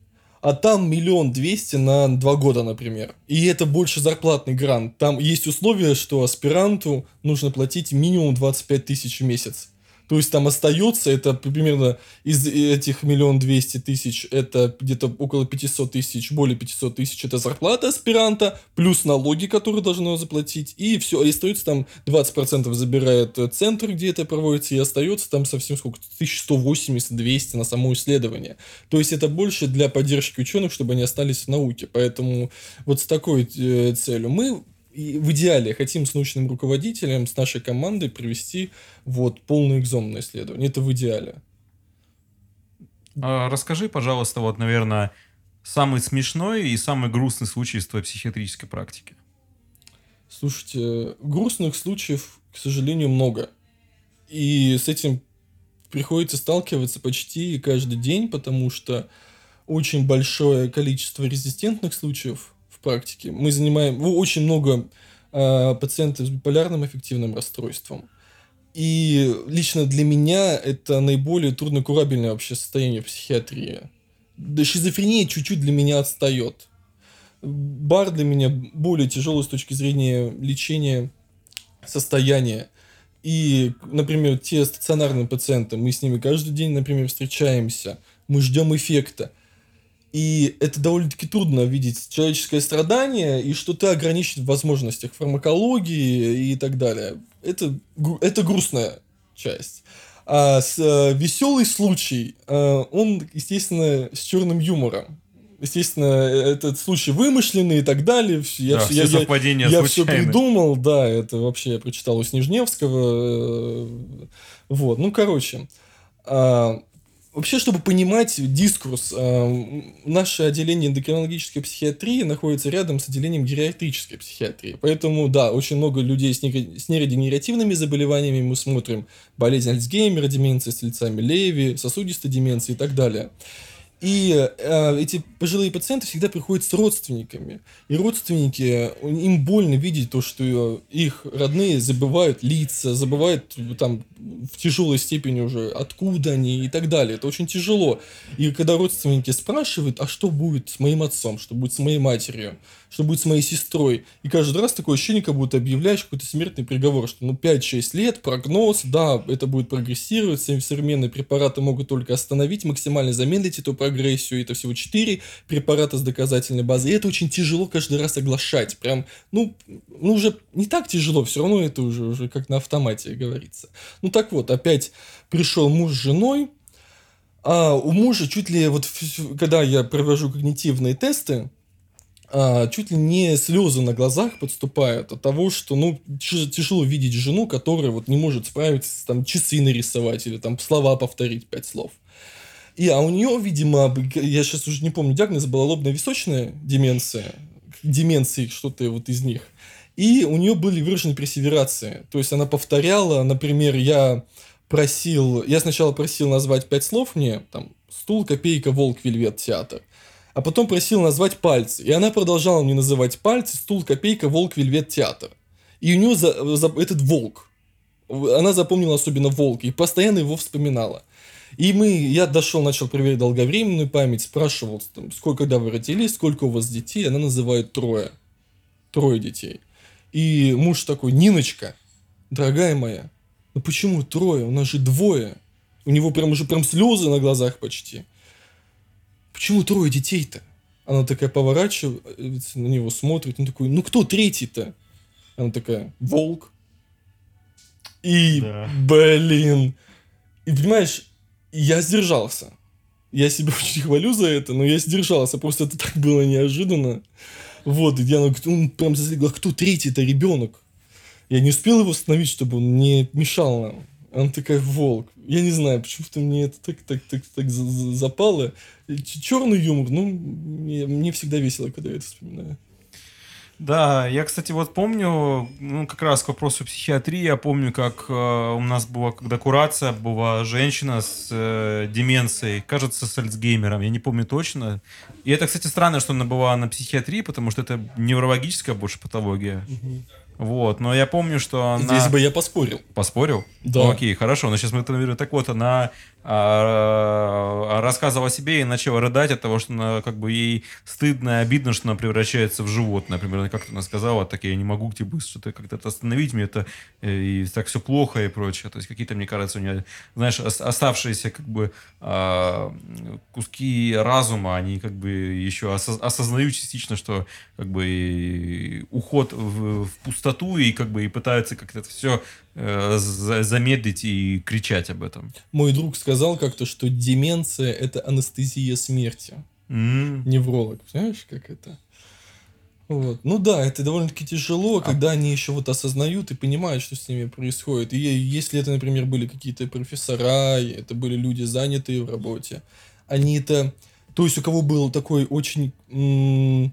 а там миллион двести на два года, например. И это больше зарплатный грант. Там есть условие, что аспиранту нужно платить минимум 25 тысяч в месяц. То есть там остается, это примерно из этих миллион двести тысяч, это где-то около 500 тысяч, более 500 тысяч, это зарплата аспиранта, плюс налоги, которые должны заплатить, и все, и остается там 20% забирает центр, где это проводится, и остается там совсем сколько, 1180-200 на само исследование. То есть это больше для поддержки ученых, чтобы они остались в науке. Поэтому вот с такой э, целью мы и в идеале хотим с научным руководителем, с нашей командой провести вот полное экзомное исследование. Это в идеале. А, расскажи, пожалуйста, вот, наверное, самый смешной и самый грустный случай из твоей психиатрической практики. Слушайте, грустных случаев, к сожалению, много. И с этим приходится сталкиваться почти каждый день, потому что очень большое количество резистентных случаев практике. Мы занимаем ну, очень много э, пациентов с биполярным аффективным расстройством. И лично для меня это наиболее труднокурабельное вообще состояние психиатрии. Да, шизофрения чуть-чуть для меня отстает. Бар для меня более тяжелый с точки зрения лечения состояния. И, например, те стационарные пациенты, мы с ними каждый день, например, встречаемся, мы ждем эффекта. И это довольно-таки трудно видеть человеческое страдание и что ты ограничен в возможностях фармакологии и так далее. Это, это грустная часть. А с, э, веселый случай, э, он, естественно, с черным юмором. Естественно, этот случай вымышленный и так далее. Я, да, я, все совпадения я, я все придумал, да, это вообще я прочитал у Снежневского. Э, вот, ну, короче. Э, Вообще, чтобы понимать дискурс, э, наше отделение эндокринологической психиатрии находится рядом с отделением гериатрической психиатрии. Поэтому, да, очень много людей с, не, с нейродегенеративными заболеваниями мы смотрим. Болезнь Альцгеймера, деменция с лицами Леви, сосудистой деменции и так далее. И э, эти пожилые пациенты всегда приходят с родственниками. И родственники, им больно видеть то, что их родные забывают лица, забывают там в тяжелой степени уже, откуда они и так далее. Это очень тяжело. И когда родственники спрашивают, а что будет с моим отцом, что будет с моей матерью, что будет с моей сестрой, и каждый раз такое ощущение, как будто объявляешь какой-то смертный приговор, что ну 5-6 лет, прогноз, да, это будет прогрессировать, современные препараты могут только остановить, максимально замедлить эту прогрессию, это всего 4 препарата с доказательной базой, и это очень тяжело каждый раз оглашать, прям, ну, ну уже не так тяжело, все равно это уже, уже как на автомате говорится. Ну так вот, опять пришел муж с женой, а у мужа чуть ли вот когда я провожу когнитивные тесты, а, чуть ли не слезы на глазах подступают от того, что ну тяжело видеть жену, которая вот не может справиться, там часы нарисовать или там слова повторить пять слов. И, а у нее, видимо, я сейчас уже не помню диагноз, была лобно-височная деменция, деменции что-то вот из них. И у нее были выражены персеверации. То есть она повторяла, например, я просил, я сначала просил назвать пять слов мне, там, стул, копейка, волк, вельвет, театр. А потом просил назвать пальцы. И она продолжала мне называть пальцы, стул, копейка, волк, вельвет, театр. И у нее за, за, этот волк. Она запомнила особенно волк и постоянно его вспоминала. И мы, я дошел, начал проверять долговременную память, спрашивал, там, сколько, когда вы родились, сколько у вас детей, она называет трое. Трое детей. И муж такой, Ниночка, дорогая моя, ну почему трое? У нас же двое. У него прям уже прям слезы на глазах почти. Почему трое детей-то? Она такая поворачивается на него, смотрит, он такой, ну кто третий-то? Она такая, волк. И, да. блин. И понимаешь, я сдержался. Я себя очень хвалю за это, но я сдержался. Просто это так было неожиданно. Вот, и Диана говорит, он прям застригла, кто третий-то ребенок? Я не успел его остановить, чтобы он не мешал нам. Она такая, волк. Я не знаю, почему-то мне это так, так, так, так запало. Черный юмор, ну, мне, мне всегда весело, когда я это вспоминаю. Да, я, кстати, вот помню, ну, как раз к вопросу психиатрии, я помню, как э, у нас была, когда курация, была женщина с э, деменцией, кажется, с Альцгеймером, я не помню точно. И это, кстати, странно, что она была на психиатрии, потому что это неврологическая больше патология. Угу. Вот, но я помню, что она... Здесь бы я поспорил. Поспорил? Да. окей, хорошо, но сейчас мы это наверное, Так вот, она рассказывала о себе и начала рыдать от того, что она, как бы ей стыдно и обидно, что она превращается в животное. Например, как-то она сказала, так я не могу типа, что-то как-то остановить, мне это э, и так все плохо и прочее. То есть какие-то, мне кажется, у нее, знаешь, оставшиеся как бы а, куски разума, они как бы еще осознают частично, что как бы уход в, в пустоту и как бы и пытаются как-то это все замедлить и кричать об этом. Мой друг сказал как-то, что деменция это анестезия смерти. Mm. Невролог, знаешь, как это? Вот. Ну да, это довольно-таки тяжело, а... когда они еще вот осознают и понимают, что с ними происходит. И если это, например, были какие-то профессора, это были люди занятые в работе, они это... То есть у кого был такой очень... М-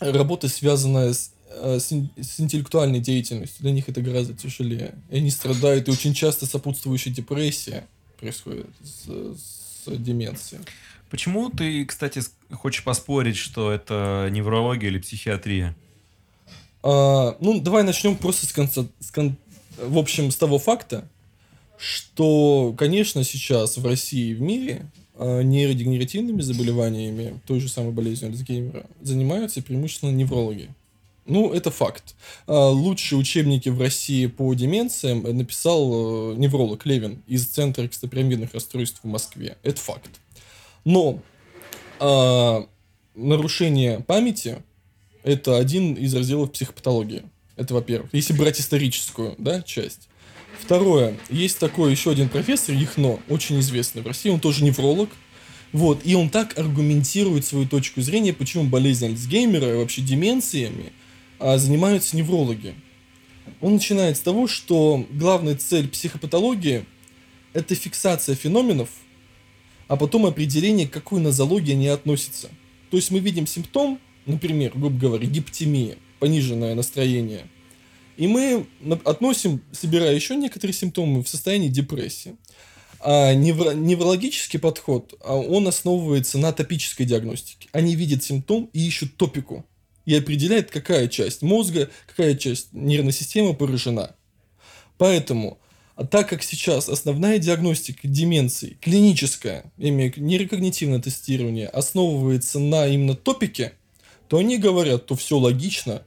работа, связанная с Э, с, с интеллектуальной деятельностью, для них это гораздо тяжелее. И они страдают, и очень часто сопутствующая депрессия происходит с, с деменцией. Почему ты, кстати, хочешь поспорить, что это неврология или психиатрия? А, ну, давай начнем просто с конца, с кон, в общем, с того факта, что, конечно, сейчас в России и в мире а, нейродегенеративными заболеваниями, той же самой болезнью Альцгеймера, занимаются преимущественно неврологи. Ну, это факт. А, лучшие учебники в России по деменциям написал э, невролог Левин из Центра экстапирамидных расстройств в Москве. Это факт. Но а, нарушение памяти – это один из разделов психопатологии. Это во-первых. Если брать историческую да, часть. Второе. Есть такой еще один профессор, Яхно, очень известный в России. Он тоже невролог. Вот. И он так аргументирует свою точку зрения, почему болезнь Альцгеймера и вообще деменциями – занимаются неврологи. Он начинает с того, что главная цель психопатологии – это фиксация феноменов, а потом определение, к какой нозологии они относятся. То есть мы видим симптом, например, грубо говоря, гиптемия, пониженное настроение, и мы относим, собирая еще некоторые симптомы, в состоянии депрессии. А невро- неврологический подход, а он основывается на топической диагностике. Они видят симптом и ищут топику и определяет, какая часть мозга, какая часть нервной системы поражена. Поэтому А так как сейчас основная диагностика деменции, клиническая, имея нейрокогнитивное тестирование, основывается на именно топике, то они говорят, то все логично,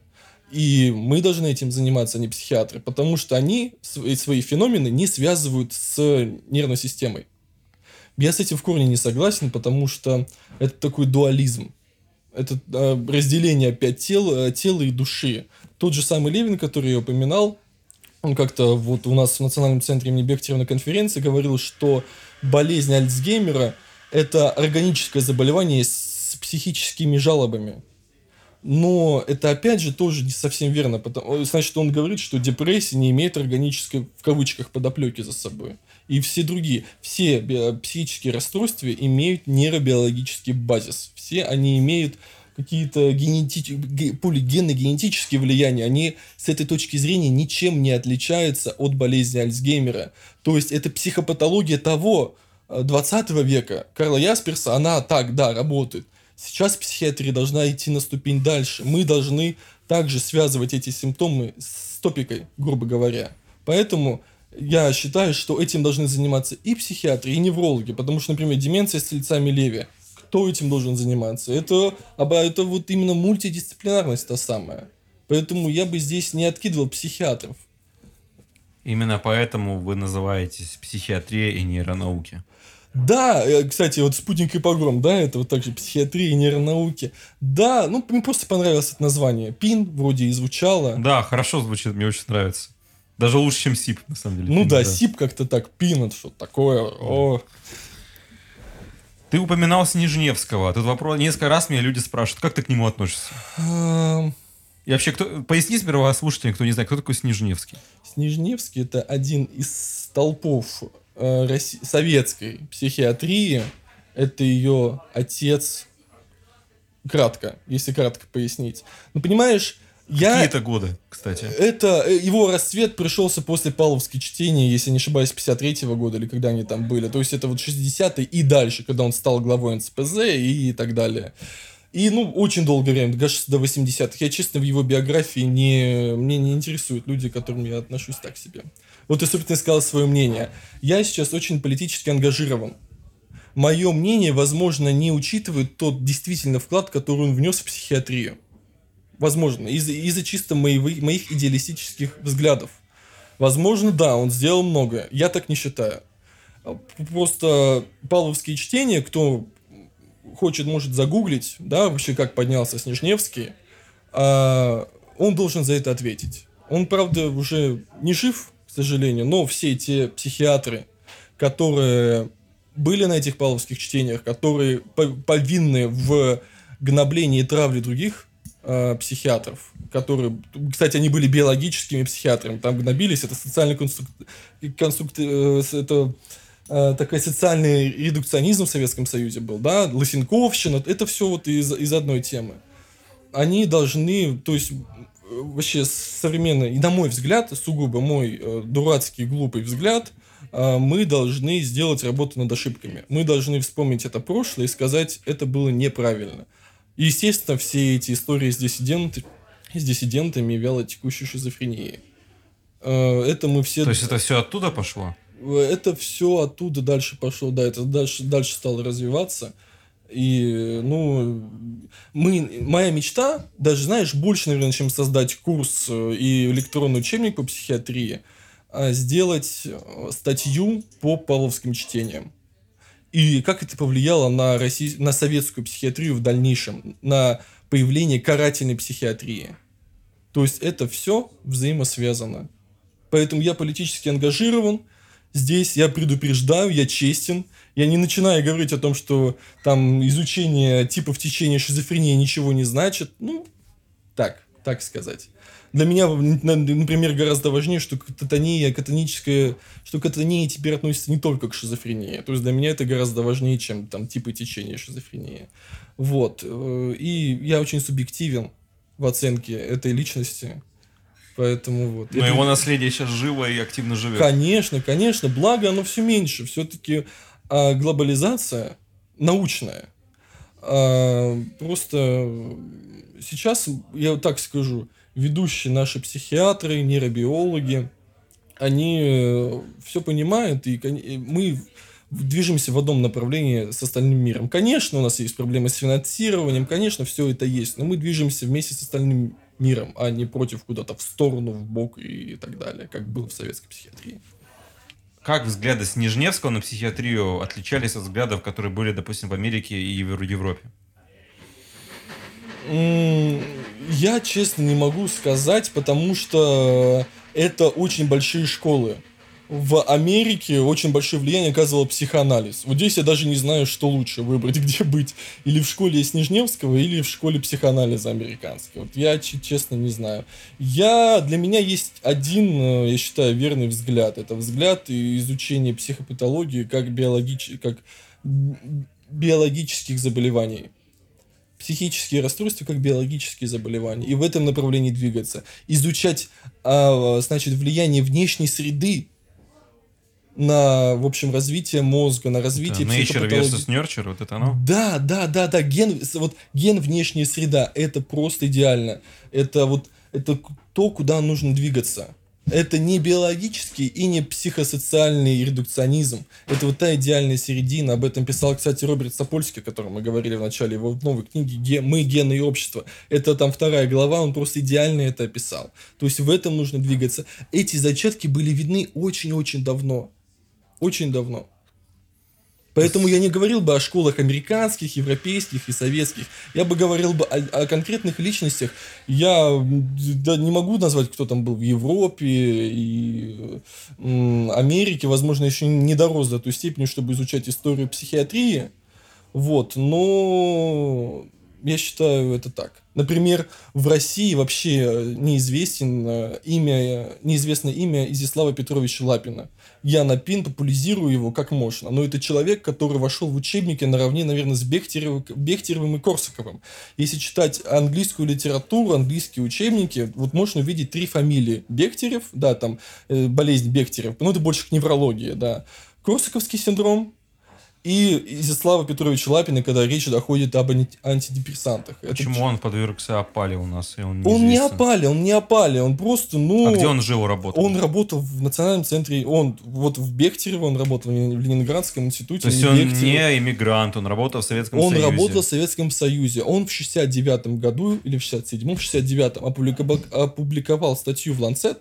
и мы должны этим заниматься, а не психиатры, потому что они свои, свои феномены не связывают с нервной системой. Я с этим в корне не согласен, потому что это такой дуализм. Это э, разделение опять тела, тела и души. Тот же самый Левин, который я упоминал, он как-то вот у нас в Национальном центре имени Бехтерева на конференции говорил, что болезнь Альцгеймера – это органическое заболевание с психическими жалобами. Но это опять же тоже не совсем верно. Потому, значит, он говорит, что депрессия не имеет органической, в кавычках, подоплеки за собой. И все другие, все психические расстройства имеют нейробиологический базис. Все они имеют какие-то генетические, полигенно-генетические влияния, они с этой точки зрения ничем не отличаются от болезни Альцгеймера. То есть это психопатология того 20 э, века. Карла Ясперса, она так, да, работает. Сейчас психиатрия должна идти на ступень дальше. Мы должны также связывать эти симптомы с топикой, грубо говоря. Поэтому я считаю, что этим должны заниматься и психиатры, и неврологи, потому что, например, деменция с тельцами Леви кто этим должен заниматься? Это, это вот именно мультидисциплинарность та самая. Поэтому я бы здесь не откидывал психиатров. Именно поэтому вы называетесь психиатрия и нейронауки. Да, э, кстати, вот «Спутник и погром», да, это вот также психиатрия и нейронауки. Да, ну, мне просто понравилось это название. ПИН вроде и звучало. Да, хорошо звучит, мне очень нравится. Даже лучше, чем СИП, на самом деле. Ну ПИН, да, да, СИП как-то так, ПИН, это что такое. О. Ты упоминал Снежневского. Тут вопрос несколько раз меня люди спрашивают, как ты к нему относишься? И вообще, кто, поясни сперва слушателям, кто не знает, кто такой Снежневский. Снежневский это один из столпов э, Росси- советской психиатрии. Это ее отец. Кратко, если кратко пояснить. Ну, понимаешь, я... Какие это годы, кстати? Это э, его расцвет пришелся после Павловской чтения, если не ошибаюсь, 53-го года или когда они там были. То есть это вот 60-е и дальше, когда он стал главой НЦПЗ и так далее. И, ну, очень долгое время, до 80-х. Я, честно, в его биографии не... Мне не интересуют люди, к которым я отношусь так себе. Вот ты, собственно, сказал свое мнение. Я сейчас очень политически ангажирован. Мое мнение, возможно, не учитывает тот действительно вклад, который он внес в психиатрию. Возможно, из- из-за чисто моих, моих идеалистических взглядов. Возможно, да, он сделал многое. Я так не считаю. Просто павловские чтения, кто хочет, может загуглить, да, вообще как поднялся Снежневский, а, он должен за это ответить. Он, правда, уже не жив, к сожалению, но все те психиатры, которые были на этих павловских чтениях, которые повинны в гноблении и травле других э, психиатров, которые, кстати, они были биологическими психиатрами, там гнобились, это социальный конструк... конструк... Э, это э, такой социальный редукционизм в Советском Союзе был, да, Лысенковщина, это все вот из, из одной темы. Они должны, то есть вообще современный, и на мой взгляд, сугубо мой э, дурацкий, глупый взгляд, э, мы должны сделать работу над ошибками. Мы должны вспомнить это прошлое и сказать, это было неправильно. И, естественно, все эти истории с, диссидент, с диссидентами и вялотекущей шизофренией. Э, это мы все... То есть это все оттуда пошло? Это все оттуда дальше пошло, да, это дальше, дальше стало развиваться. И, ну, мы, моя мечта, даже, знаешь, больше, наверное, чем создать курс э, и электронный учебник по психиатрии, а сделать э, статью по павловским чтениям и как это повлияло на, Россий... на советскую психиатрию в дальнейшем, на появление карательной психиатрии. То есть это все взаимосвязано. Поэтому я политически ангажирован. Здесь я предупреждаю, я честен. Я не начинаю говорить о том, что там изучение типов течения шизофрении ничего не значит. Ну, так, так сказать для меня, например, гораздо важнее, что кататония, катоническая, что кататония теперь относится не только к шизофрении. То есть для меня это гораздо важнее, чем там типы течения шизофрении. Вот. Э, и я очень субъективен в оценке этой личности. Поэтому вот. Но это... его наследие сейчас живо и активно живет. Конечно, конечно. Благо оно все меньше. Все-таки а, глобализация научная. А, просто сейчас, я вот так скажу, ведущие наши психиатры, нейробиологи, они все понимают, и мы движемся в одном направлении с остальным миром. Конечно, у нас есть проблемы с финансированием, конечно, все это есть, но мы движемся вместе с остальным миром, а не против куда-то в сторону, в бок и так далее, как было в советской психиатрии. Как взгляды Снежневского на психиатрию отличались от взглядов, которые были, допустим, в Америке и в Европе? Я честно не могу сказать, потому что это очень большие школы в Америке очень большое влияние оказывал психоанализ. Вот здесь я даже не знаю, что лучше выбрать, где быть. Или в школе Снежневского, или в школе психоанализа американского. Вот я, честно, не знаю. Я, для меня есть один, э, я считаю, верный взгляд. Это взгляд изучения психопатологии как, биологич... как биологических заболеваний психические расстройства как биологические заболевания и в этом направлении двигаться. Изучать, а, значит, влияние внешней среды на, в общем, развитие мозга, на развитие это Nature versus nurture, вот это оно? Да, да, да, да, ген, вот ген внешняя среда, это просто идеально. Это вот, это то, куда нужно двигаться. Это не биологический и не психосоциальный редукционизм. Это вот та идеальная середина. Об этом писал, кстати, Роберт Сапольский, о котором мы говорили в начале его новой книги «Мы, гены и общество». Это там вторая глава, он просто идеально это описал. То есть в этом нужно двигаться. Эти зачатки были видны очень-очень давно. Очень давно. Поэтому я не говорил бы о школах американских, европейских и советских. Я бы говорил бы о, о конкретных личностях. Я да, не могу назвать, кто там был в Европе и м, Америке. Возможно, еще не дорос до той степени, чтобы изучать историю психиатрии. Вот, но я считаю это так. Например, в России вообще неизвестен э, имя, неизвестное имя Изяслава Петровича Лапина. Я на пин популяризирую его как можно. Но это человек, который вошел в учебники наравне, наверное, с Бехтеревым, Бехтеревым и Корсаковым. Если читать английскую литературу, английские учебники, вот можно увидеть три фамилии. Бехтерев, да, там э, болезнь Бехтерев, ну это больше к неврологии, да. Корсаковский синдром, и Изяслава Петровича Лапина, когда речь доходит об антидепрессантах. Почему Это... он подвергся опале у нас? И он, он не опале, он не опале, он просто, ну... А где он жил, работал? Он работал в национальном центре, он вот в Бехтерево, он работал в Ленинградском институте. То есть он Бехтерево. не иммигрант, он работал в Советском он Союзе. Он работал в Советском Союзе. Он в 69 году, или в 67-м, в 69-м опубликовал, опубликовал статью в Lancet,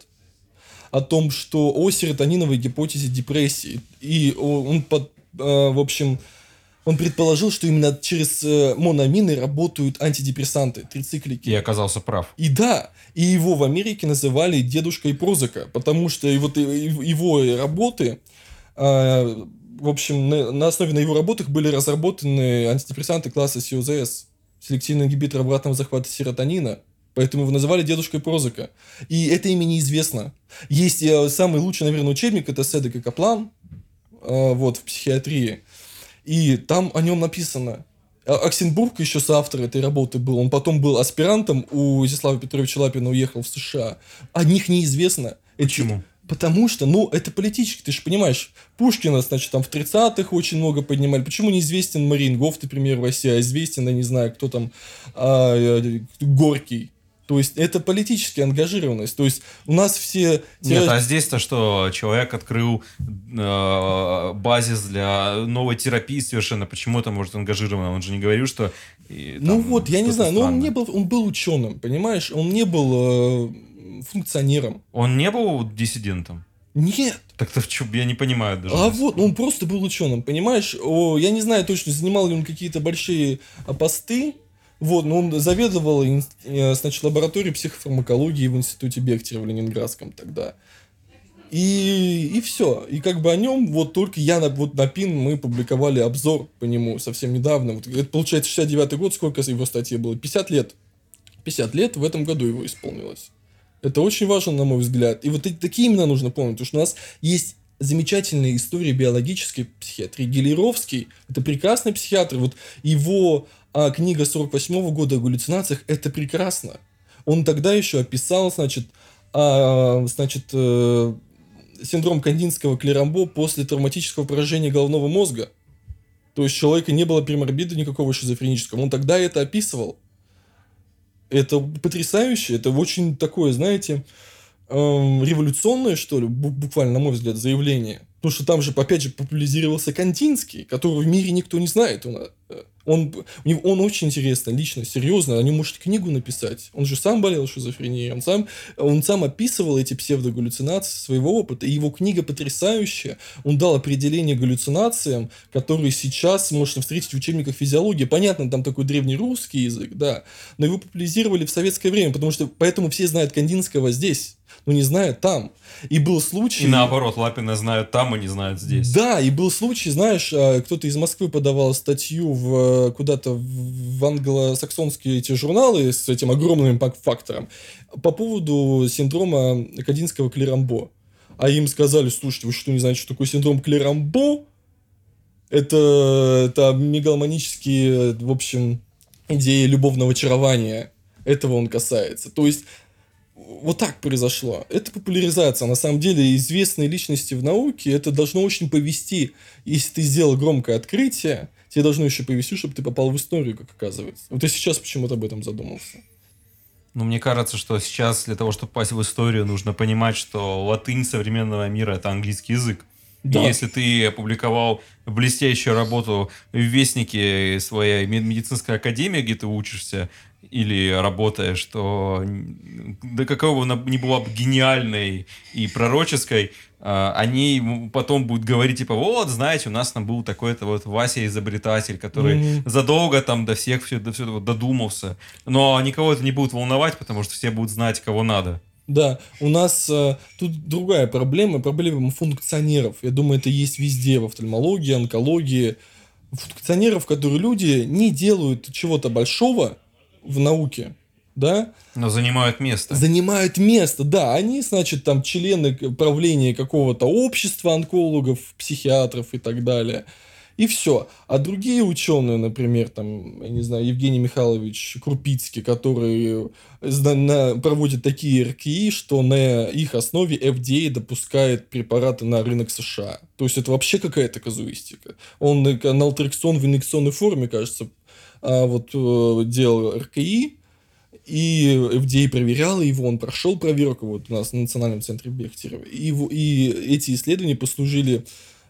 о том, что о серотониновой гипотезе депрессии. И он под, в общем, он предположил, что именно через э, мономины работают антидепрессанты, трициклики. И оказался прав. И да, и его в Америке называли дедушкой Прозака, потому что и вот его работы, э, в общем, на, основе на его работах были разработаны антидепрессанты класса COZS, селективный ингибитор обратного захвата серотонина, Поэтому его называли дедушкой Прозака. И это имя неизвестно. Есть самый лучший, наверное, учебник, это Седек и Каплан, Э, вот, в психиатрии. И там о нем написано. А, Оксенбург еще соавтор этой работы был. Он потом был аспирантом у Изяслава Петровича Лапина, уехал в США. О них неизвестно. Почему? Потому что, ну, это политически, ты же понимаешь, Пушкина, значит, там в 30-х очень много поднимали. Почему неизвестен Марингов, например, в России, а известен, я не знаю, кто там, а, э, Горький. То есть это политическая ангажированность. То есть у нас все... Нет, а здесь-то что? Человек открыл э, базис для новой терапии совершенно. Почему это может ангажировано? Он же не говорил, что... И, ну вот, я не знаю. Но он не был, он был ученым, понимаешь? Он не был э, функционером. Он не был диссидентом? Нет. Так-то в чем я не понимаю даже. А вот, он просто был ученым, понимаешь? О, я не знаю точно, занимал ли он какие-то большие посты, вот, но он заведовал, э, значит, лабораторией психофармакологии в институте Бехтерева в Ленинградском тогда. И, и все. И как бы о нем вот только я на, вот на ПИН мы публиковали обзор по нему совсем недавно. Вот, это получается 69 год, сколько его статьи было? 50 лет. 50 лет в этом году его исполнилось. Это очень важно, на мой взгляд. И вот такие именно нужно помнить, потому что у нас есть замечательная история биологической психиатрии. Гелеровский – это прекрасный психиатр. Вот его а книга 48 -го года о галлюцинациях – это прекрасно. Он тогда еще описал, значит, а, значит, э, синдром кандинского клерамбо после травматического поражения головного мозга. То есть, человека не было приморбида никакого шизофренического. Он тогда это описывал. Это потрясающе. Это очень такое, знаете, эм, революционное, что ли, буквально, на мой взгляд, заявление. Потому что там же, опять же, популяризировался Кандинский, которого в мире никто не знает. Он, э, он, он очень интересно, лично, серьезно. Они может книгу написать. Он же сам болел шизофренией. Он сам, он сам описывал эти псевдогаллюцинации своего опыта. И его книга потрясающая. Он дал определение галлюцинациям, которые сейчас можно встретить в учебниках физиологии. Понятно, там такой древний русский язык, да. Но его популяризировали в советское время, потому что поэтому все знают Кандинского здесь но не знают там. И был случай... И наоборот, Лапина знают там, и не знают здесь. Да, и был случай, знаешь, а, кто-то из Москвы подавал статью в, куда-то в англосаксонские эти журналы с этим огромным фактором по поводу синдрома Кадинского клерамбо. А им сказали, слушайте, вы что, не знаете, что такое синдром клерамбо? Это, это мегаломанические, в общем, идеи любовного очарования. Этого он касается. То есть вот так произошло. Это популяризация. На самом деле, известные личности в науке, это должно очень повести. Если ты сделал громкое открытие, тебе должно еще повести, чтобы ты попал в историю, как оказывается. Вот я сейчас почему-то об этом задумался. Ну, мне кажется, что сейчас для того, чтобы попасть в историю, нужно понимать, что латынь современного мира – это английский язык. Да. И если ты опубликовал блестящую работу в Вестнике своей медицинской академии, где ты учишься, или работаешь, что да какого она ни была бы гениальной и пророческой, а, они потом будут говорить, типа, вот, знаете, у нас там был такой-то вот Вася-изобретатель, который mm-hmm. задолго там до всех все, до всего додумался. Но никого это не будет волновать, потому что все будут знать, кого надо. Да, у нас э, тут другая проблема, проблема функционеров. Я думаю, это есть везде, в офтальмологии, онкологии. Функционеров, которые люди не делают чего-то большого, в науке, да? Но занимают место. Занимают место, да. Они, значит, там члены правления какого-то общества онкологов, психиатров и так далее. И все. А другие ученые, например, там, я не знаю, Евгений Михайлович Крупицкий, который проводит такие РКИ, что на их основе FDA допускает препараты на рынок США. То есть это вообще какая-то казуистика. Он налтрексон в инъекционной форме, кажется, вот э, делал РКИ, и FDA проверяла его, он прошел проверку вот у нас в Национальном центре Бехтерева. И, и эти исследования послужили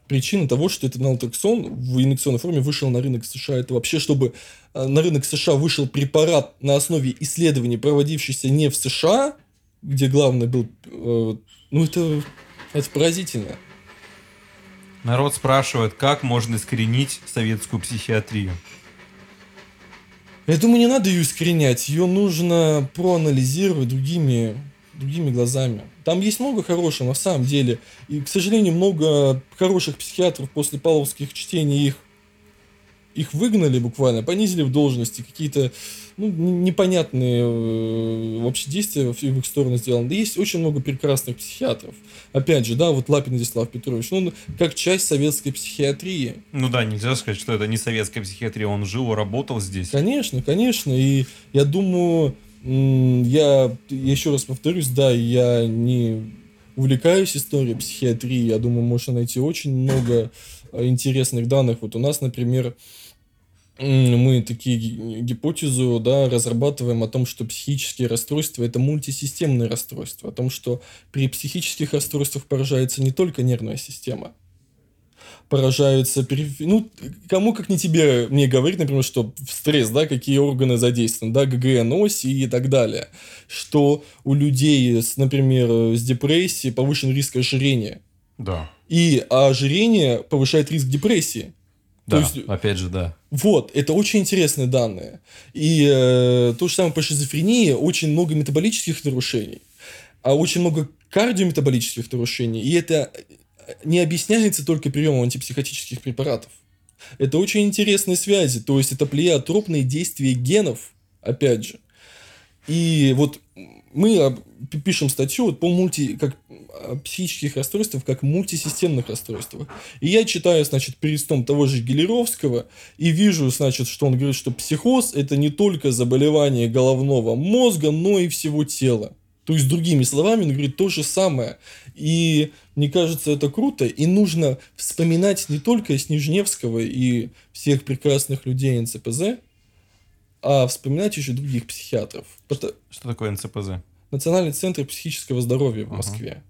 причиной того, что этот налтрексон в инъекционной форме вышел на рынок США. Это вообще, чтобы э, на рынок США вышел препарат на основе исследований, проводившихся не в США, где главный был... Э, ну, это, это поразительно. Народ спрашивает, как можно искоренить советскую психиатрию. Я думаю, не надо ее искоренять, ее нужно проанализировать другими, другими глазами. Там есть много хорошего, на самом деле. И, к сожалению, много хороших психиатров после павловских чтений их их выгнали буквально, понизили в должности, какие-то ну, непонятные э, вообще действия в их сторону сделаны. Да есть очень много прекрасных психиатров. Опять же, да, вот Лапин Владислав Петрович, ну, как часть советской психиатрии. Ну да, нельзя сказать, что это не советская психиатрия, он жил, работал здесь. Конечно, конечно, и я думаю, я, я еще раз повторюсь, да, я не увлекаюсь историей психиатрии, я думаю, можно найти очень много э, интересных данных. Вот у нас, например, мы такие гипотезу да, разрабатываем о том, что психические расстройства – это мультисистемные расстройства, о том, что при психических расстройствах поражается не только нервная система, поражаются, ну, кому как не тебе мне говорить, например, что в стресс, да, какие органы задействованы, да, ГГН, оси и так далее, что у людей, с, например, с депрессией повышен риск ожирения. Да. И ожирение повышает риск депрессии. Да, есть, опять же, да. Вот, это очень интересные данные. И э, то же самое по шизофрении, очень много метаболических нарушений, а очень много кардиометаболических нарушений. И это не объясняется только приемом антипсихотических препаратов. Это очень интересные связи, то есть это плеотропные действия генов, опять же. И вот мы пишем статью вот по мульти, как психических расстройствах, как мультисистемных расстройствах. И я читаю, значит, перестом того же Гелеровского и вижу, значит, что он говорит, что психоз – это не только заболевание головного мозга, но и всего тела. То есть, другими словами, он говорит то же самое. И мне кажется, это круто. И нужно вспоминать не только Снежневского и всех прекрасных людей НЦПЗ, а вспоминать еще других психиатров. Что, что такое НЦПЗ? Национальный центр психического здоровья в Москве.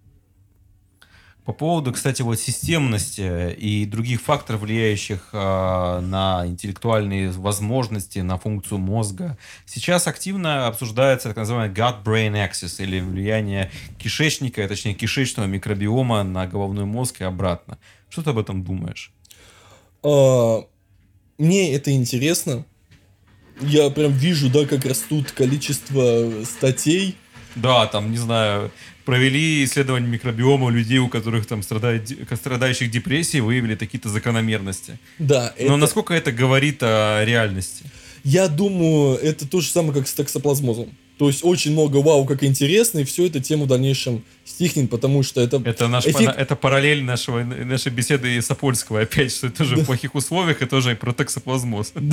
По поводу, кстати, вот системности и других факторов, влияющих э, на интеллектуальные возможности, на функцию мозга, сейчас активно обсуждается так называемый gut-brain axis, или влияние кишечника, точнее кишечного микробиома на головной мозг и обратно. Что ты об этом думаешь? А, мне это интересно. Я прям вижу, да, как растут количество статей. Да, там, не знаю, провели исследование микробиома людей, у которых там страдает, страдающих депрессией, выявили какие-то закономерности. Да. Но это... насколько это говорит о реальности? Я думаю, это то же самое, как с токсоплазмозом. То есть очень много вау, как интересно, и все это тему в дальнейшем стихнет, потому что это... Это, наш, эффект... это параллель нашего, нашей беседы с Апольского, опять, что это тоже да. в плохих условиях, и тоже про токсоплазмоз.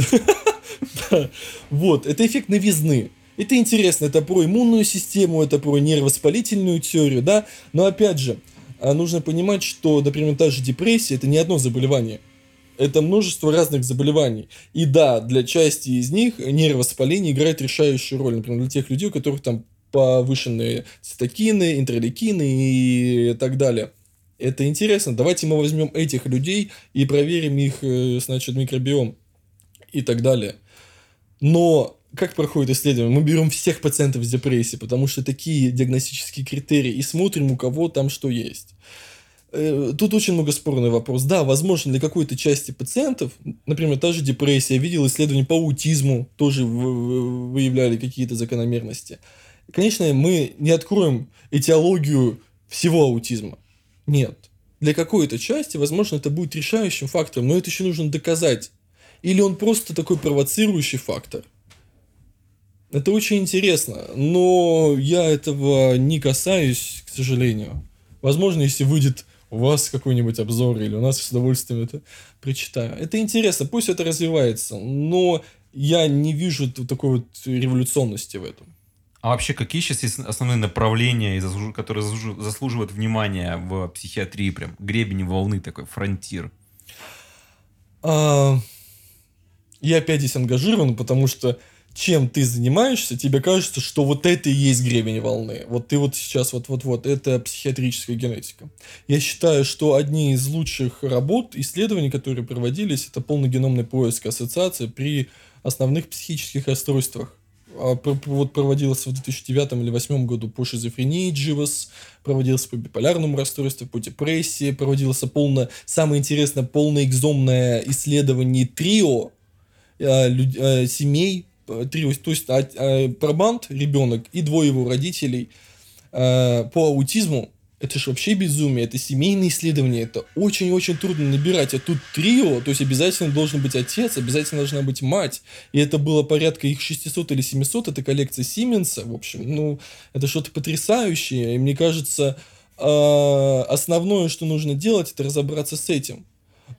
Вот, это эффект новизны. Это интересно, это про иммунную систему, это про нервовоспалительную теорию, да, но опять же, а, нужно понимать, что, например, та же депрессия – это не одно заболевание. Это множество разных заболеваний. И да, для части из них нервовоспаление играет решающую роль. Например, для тех людей, у которых там повышенные цитокины, интерлейкины и так далее. Это интересно. Давайте мы возьмем этих людей и проверим их, э, значит, микробиом и так далее. Но как проходит исследование? Мы берем всех пациентов с депрессией, потому что такие диагностические критерии, и смотрим, у кого там что есть. Э, тут очень много спорный вопрос. Да, возможно, для какой-то части пациентов, например, та же депрессия, я видел исследования по аутизму, тоже выявляли какие-то закономерности. Конечно, мы не откроем этиологию всего аутизма. Нет. Для какой-то части, возможно, это будет решающим фактором, но это еще нужно доказать. Или он просто такой провоцирующий фактор. Это очень интересно, но я этого не касаюсь, к сожалению. Возможно, если выйдет у вас какой-нибудь обзор или у нас с удовольствием это прочитаю. Это интересно, пусть это развивается, но я не вижу такой вот революционности в этом. А вообще, какие сейчас есть основные направления, которые заслуживают внимания в психиатрии? Прям гребень волны такой, фронтир. А, я опять здесь ангажирован, потому что чем ты занимаешься, тебе кажется, что вот это и есть гребень волны. Вот ты вот сейчас вот-вот-вот, это психиатрическая генетика. Я считаю, что одни из лучших работ, исследований, которые проводились, это полногеномный поиск ассоциации при основных психических расстройствах. А, вот проводился в 2009 или 2008 году по шизофрении Дживас, проводился по биполярному расстройству, по депрессии, проводился полно, самое интересное, полное экзомное исследование трио э, э, семей три, то есть а, а, пробанд, ребенок и двое его родителей а, по аутизму, это же вообще безумие, это семейные исследования, это очень-очень трудно набирать, а тут трио, то есть обязательно должен быть отец, обязательно должна быть мать, и это было порядка их 600 или 700, это коллекция Сименса, в общем, ну, это что-то потрясающее, и мне кажется, основное, что нужно делать, это разобраться с этим,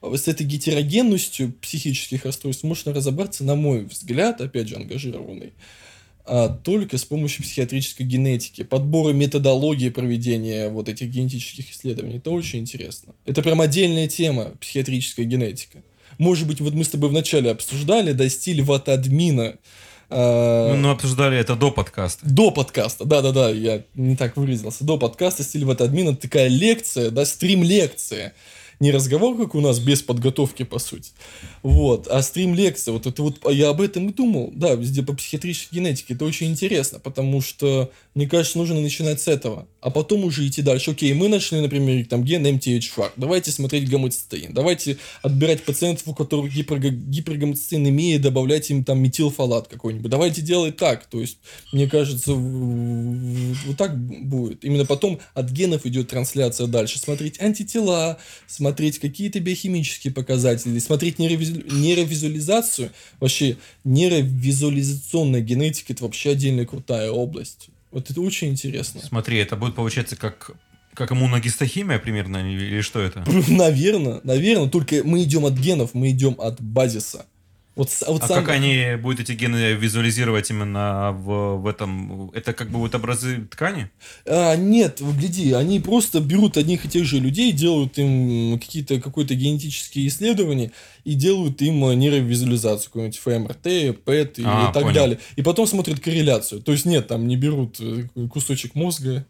с этой гетерогенностью психических расстройств можно разобраться, на мой взгляд, опять же, ангажированный, а только с помощью психиатрической генетики, подбора методологии проведения вот этих генетических исследований. Это очень интересно. Это прям отдельная тема, психиатрическая генетика. Может быть, вот мы с тобой вначале обсуждали, да, стиль ватадмина, а, ну, мы обсуждали это до подкаста. До подкаста, да-да-да, я не так выразился. До подкаста стиль ватадмина такая лекция, да, стрим-лекция не разговор, как у нас, без подготовки, по сути. Вот. А стрим-лекция, вот это вот, я об этом думал, да, везде по психиатрической генетике, это очень интересно, потому что, мне кажется, нужно начинать с этого, а потом уже идти дальше. Окей, мы нашли, например, там ген MTHFR, давайте смотреть гомоцистеин, давайте отбирать пациентов, у которых гипер, гипергомоцистеин имеет, добавлять им там метилфолат какой-нибудь, давайте делать так, то есть, мне кажется, вот так будет. Именно потом от генов идет трансляция дальше, смотреть антитела, смотреть какие-то биохимические показатели, смотреть нейровизуализацию. Вообще, нейровизуализационная генетика – это вообще отдельная крутая область. Вот это очень интересно. Смотри, это будет получаться как как иммуногистохимия примерно, или что это? Наверное, наверное. Только мы идем от генов, мы идем от базиса. Вот, вот а сам... как они будут эти гены визуализировать именно в, в этом? Это как бы вот образы ткани? А, нет, гляди, они просто берут одних и тех же людей, делают им какие-то какие-то генетические исследования и делают им нейровизуализацию, какую-нибудь ФМРТ, ПЭТ и, а, и так понял. далее. И потом смотрят корреляцию. То есть нет, там не берут э, кусочек мозга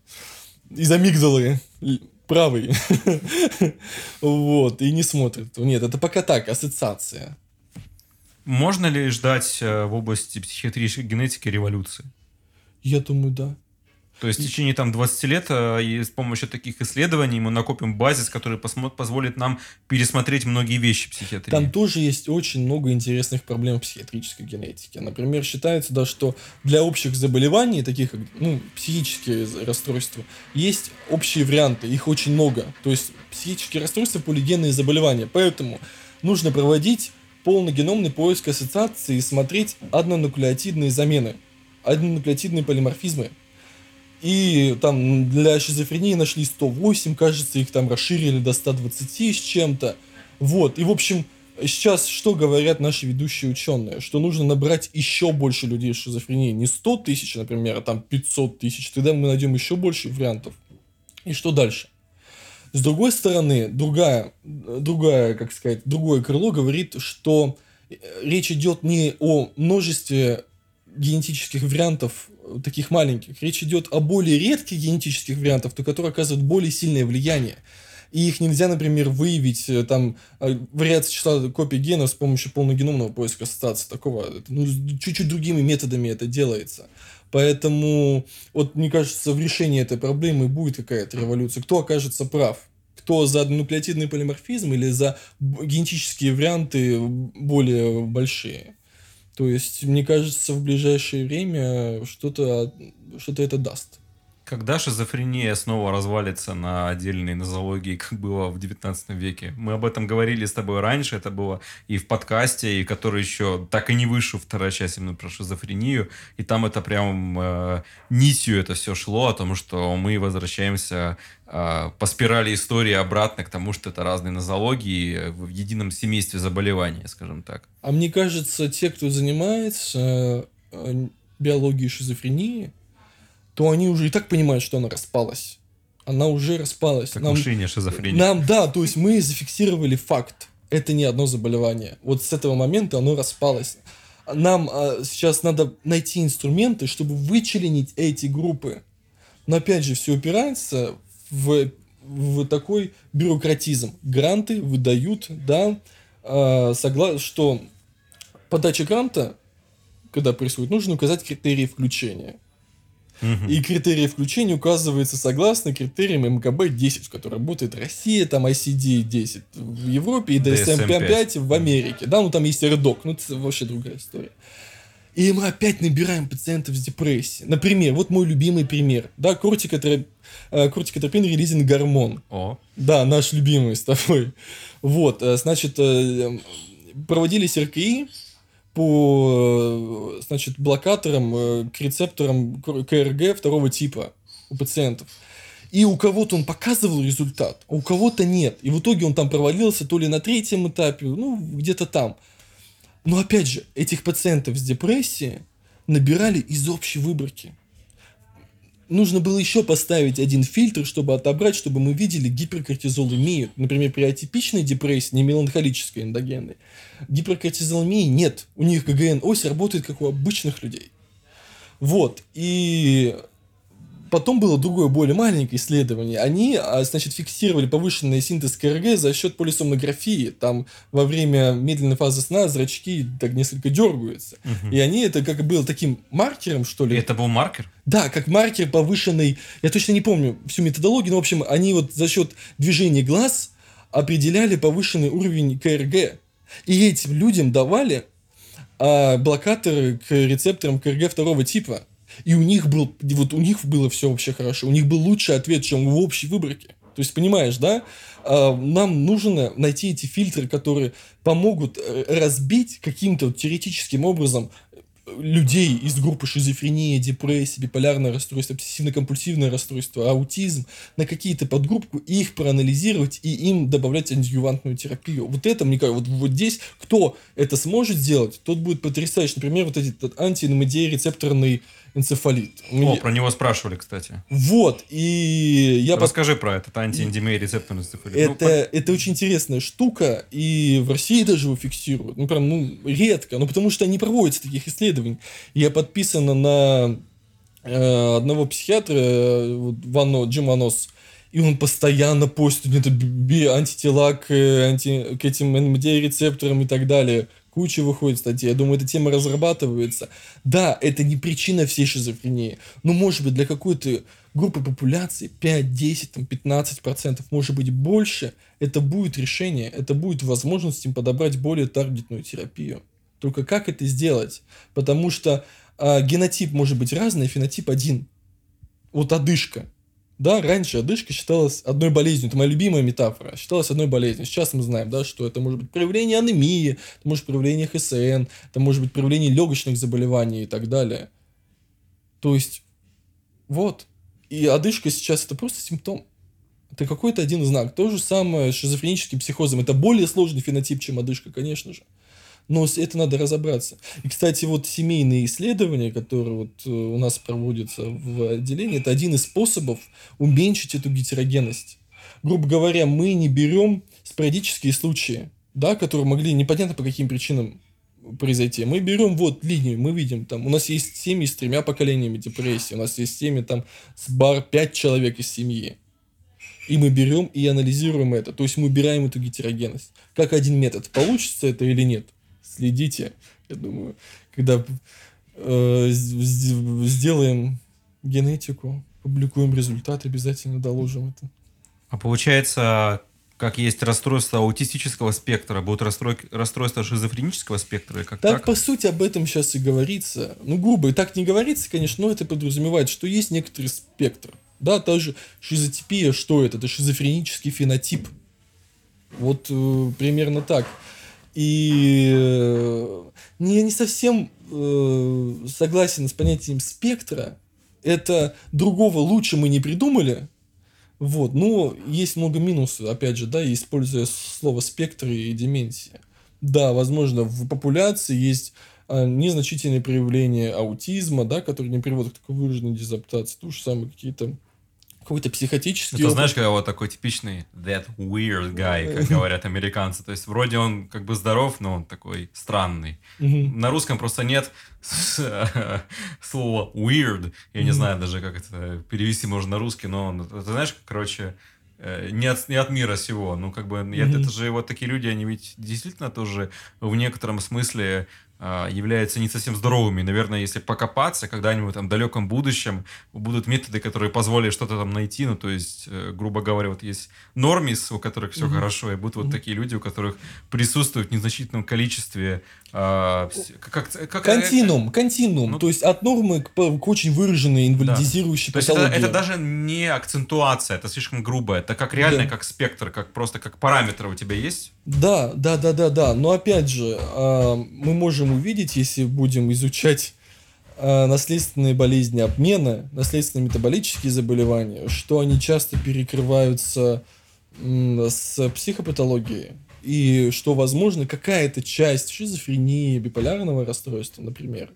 из амигдалы правый. вот, и не смотрят. Нет, это пока так, ассоциация. Можно ли ждать э, в области психиатрической генетики революции? Я думаю, да. То есть в течение там 20 лет э, и с помощью таких исследований мы накопим базис, который позволит нам пересмотреть многие вещи психиатрии. Там тоже есть очень много интересных проблем в психиатрической генетике. Например, считается, да, что для общих заболеваний, таких как ну, психические расстройства, есть общие варианты, их очень много. То есть психические расстройства, полигенные заболевания. Поэтому нужно проводить полногеномный поиск ассоциации и смотреть однонуклеотидные замены, однонуклеотидные полиморфизмы. И там для шизофрении нашли 108, кажется, их там расширили до 120 с чем-то. Вот, и в общем, сейчас что говорят наши ведущие ученые? Что нужно набрать еще больше людей с шизофренией. Не 100 тысяч, например, а там 500 тысяч. Тогда мы найдем еще больше вариантов. И что дальше? С другой стороны, другая, другая, как сказать, другое крыло говорит, что э, речь идет не о множестве генетических вариантов э, таких маленьких. Речь идет о более редких генетических вариантах, то которые оказывают более сильное влияние. И их нельзя, например, выявить, э, там, вариация числа копий генов с помощью полногеномного поиска ассоциации такого. Ну, чуть-чуть другими методами это делается. Поэтому, вот мне кажется, в решении этой проблемы будет какая-то революция. Кто окажется прав? Кто за нуклеотидный полиморфизм или за генетические варианты более большие? То есть, мне кажется, в ближайшее время что-то что это даст. Когда шизофрения снова развалится на отдельные нозологии, как было в 19 веке? Мы об этом говорили с тобой раньше, это было и в подкасте, и который еще так и не вышел, вторая часть именно про шизофрению, и там это прям э, нитью это все шло, о том, что мы возвращаемся э, по спирали истории обратно к тому, что это разные нозологии в едином семействе заболеваний, скажем так. А мне кажется, те, кто занимается э, биологией шизофрении, то они уже и так понимают, что она распалась. Она уже распалась. Как нам, мышление шизофрения. Нам, да, то есть мы зафиксировали факт. Это не одно заболевание. Вот с этого момента оно распалось. Нам а, сейчас надо найти инструменты, чтобы вычленить эти группы. Но опять же, все упирается в, в такой бюрократизм. Гранты выдают, да, а, согла... что подача гранта, когда происходит, нужно указать критерии включения. И критерии включения указываются согласно критериям МКБ-10, в которой работает Россия, там ICD-10 в Европе и DSM-5 в Америке. Да, ну там есть РДОК, ну это вообще другая история. И мы опять набираем пациентов с депрессией. Например, вот мой любимый пример. Да, кортикотроп... Э, кортикотропин релизинг гормон. О. Да, наш любимый с тобой. Вот, э, значит, э, проводились РКИ, по значит, блокаторам э, к рецепторам КРГ второго типа у пациентов. И у кого-то он показывал результат, а у кого-то нет. И в итоге он там провалился то ли на третьем этапе, ну, где-то там. Но опять же, этих пациентов с депрессией набирали из общей выборки нужно было еще поставить один фильтр, чтобы отобрать, чтобы мы видели гиперкортизолемию. Например, при атипичной депрессии, не меланхолической эндогенной, гиперкортизолемии нет. У них ГГН-ось работает, как у обычных людей. Вот. И Потом было другое, более маленькое исследование. Они, а, значит, фиксировали повышенный синтез КРГ за счет полисомнографии. Там во время медленной фазы сна зрачки так несколько дергаются. Угу. И они это как было таким маркером, что ли. И это был маркер? Да, как маркер повышенный. Я точно не помню всю методологию, но, в общем, они вот за счет движения глаз определяли повышенный уровень КРГ. И этим людям давали а, блокаторы к рецепторам КРГ второго типа. И у них был, вот у них было все вообще хорошо. У них был лучший ответ, чем в общей выборке. То есть, понимаешь, да? А, нам нужно найти эти фильтры, которые помогут э, разбить каким-то теоретическим образом людей из группы шизофрения, депрессия, биполярное расстройство, обсессивно-компульсивное расстройство, аутизм на какие-то подгруппы, их проанализировать и им добавлять антидювантную терапию. Вот это, мне кажется, вот, вот здесь кто это сможет сделать, тот будет потрясающий. Например, вот этот антиномедия-рецепторный энцефалит. О, про него спрашивали, кстати. Вот, и я... Расскажи про этот антиэндемия рецепторный энцефалит. Это, ну, это очень интересная штука, и в России даже его фиксируют. Ну, прям, ну, редко, ну, потому что не проводятся таких исследований. Я подписан на э, одного психиатра, э, вот, Вано, Джим Ванос, и он постоянно постит это антитела к, анти, к этим НМД-рецепторам и так далее куча выходит статей. Я думаю, эта тема разрабатывается. Да, это не причина всей шизофрении, но, может быть, для какой-то группы популяции 5, 10, там, 15 процентов, может быть, больше, это будет решение, это будет возможность им подобрать более таргетную терапию. Только как это сделать? Потому что а, генотип может быть разный, а фенотип один. Вот одышка. Да, раньше одышка считалась одной болезнью. Это моя любимая метафора. Считалась одной болезнью. Сейчас мы знаем, да, что это может быть проявление анемии, это может быть проявление ХСН, это может быть проявление легочных заболеваний и так далее. То есть, вот. И одышка сейчас это просто симптом. Это какой-то один знак. То же самое с шизофреническим психозом. Это более сложный фенотип, чем одышка, конечно же но это надо разобраться. И, кстати, вот семейные исследования, которые вот э, у нас проводятся в отделении, это один из способов уменьшить эту гетерогенность. Грубо говоря, мы не берем спорадические случаи, да, которые могли непонятно по каким причинам произойти. Мы берем вот линию, мы видим там, у нас есть семьи с тремя поколениями депрессии, у нас есть семьи там с бар пять человек из семьи. И мы берем и анализируем это. То есть мы убираем эту гетерогенность. Как один метод. Получится это или нет? Следите. Я думаю, когда э, сделаем генетику, публикуем результаты, обязательно доложим это. А получается, как есть расстройство аутистического спектра, будут расстрой... расстройства шизофренического спектра? Как так, так, по сути, об этом сейчас и говорится. Ну, грубо, и так не говорится, конечно, но это подразумевает, что есть некоторый спектр. Да, та же шизотипия, что это? Это шизофренический фенотип. Вот э, примерно так. И э, я не совсем э, согласен с понятием спектра. Это другого лучше мы не придумали. Вот, но есть много минусов, опять же, да, используя слово спектр и деменция. Да, возможно, в популяции есть а, незначительные проявления аутизма, да, которые не приводят к такой выраженной дезаптации. То же самое какие-то какой-то психотический Это опыт. знаешь, когда вот такой типичный that weird guy, как говорят американцы. То есть вроде он как бы здоров, но он такой странный. На русском просто нет слова weird. Я не знаю даже, как это перевести можно на русский, но ты знаешь, короче, э, не от, не от мира сего. Ну, как бы, mm-hmm. это же вот такие люди, они ведь действительно тоже в некотором смысле являются не совсем здоровыми. Наверное, если покопаться, когда-нибудь там в далеком будущем будут методы, которые позволят что-то там найти. Ну, то есть, э, грубо говоря, вот есть нормис, у которых все mm-то хорошо, и будут mm-hmm. вот такие люди, у которых присутствует в незначительном количестве а, как, как, континуум, континуум, ну, то есть от нормы к, к очень выраженной инвалидизирующей да. патологии. То есть это, это даже не акцентуация, это слишком грубо, это как реально, да. как спектр, как просто как параметры у тебя есть? Да, да, да, да, да, но опять же, а, мы можем увидеть, если будем изучать а, наследственные болезни обмена, наследственные метаболические заболевания, что они часто перекрываются с психопатологией и что, возможно, какая-то часть шизофрении, биполярного расстройства, например,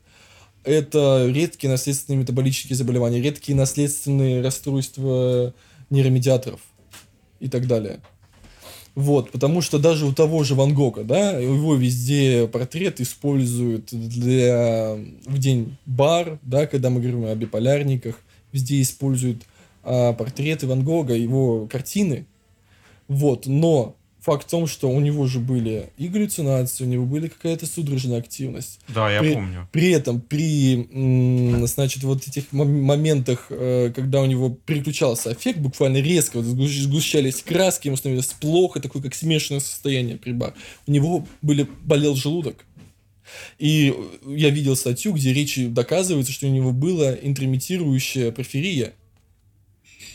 это редкие наследственные метаболические заболевания, редкие наследственные расстройства нейромедиаторов и так далее. Вот, потому что даже у того же Ван Гога, да, его везде портрет используют для в день бар, да, когда мы говорим о биполярниках, везде используют а, портреты Ван Гога, его картины. Вот, но факт в том, что у него же были и галлюцинации, у него были какая-то судорожная активность. Да, я при, помню. При этом, при, значит, вот этих моментах, э, когда у него переключался эффект, буквально резко вот сгущались краски, ему становилось плохо, такое как смешанное состояние при бар. У него были, болел желудок. И я видел статью, где речи доказывается, что у него была интермитирующая порфирия.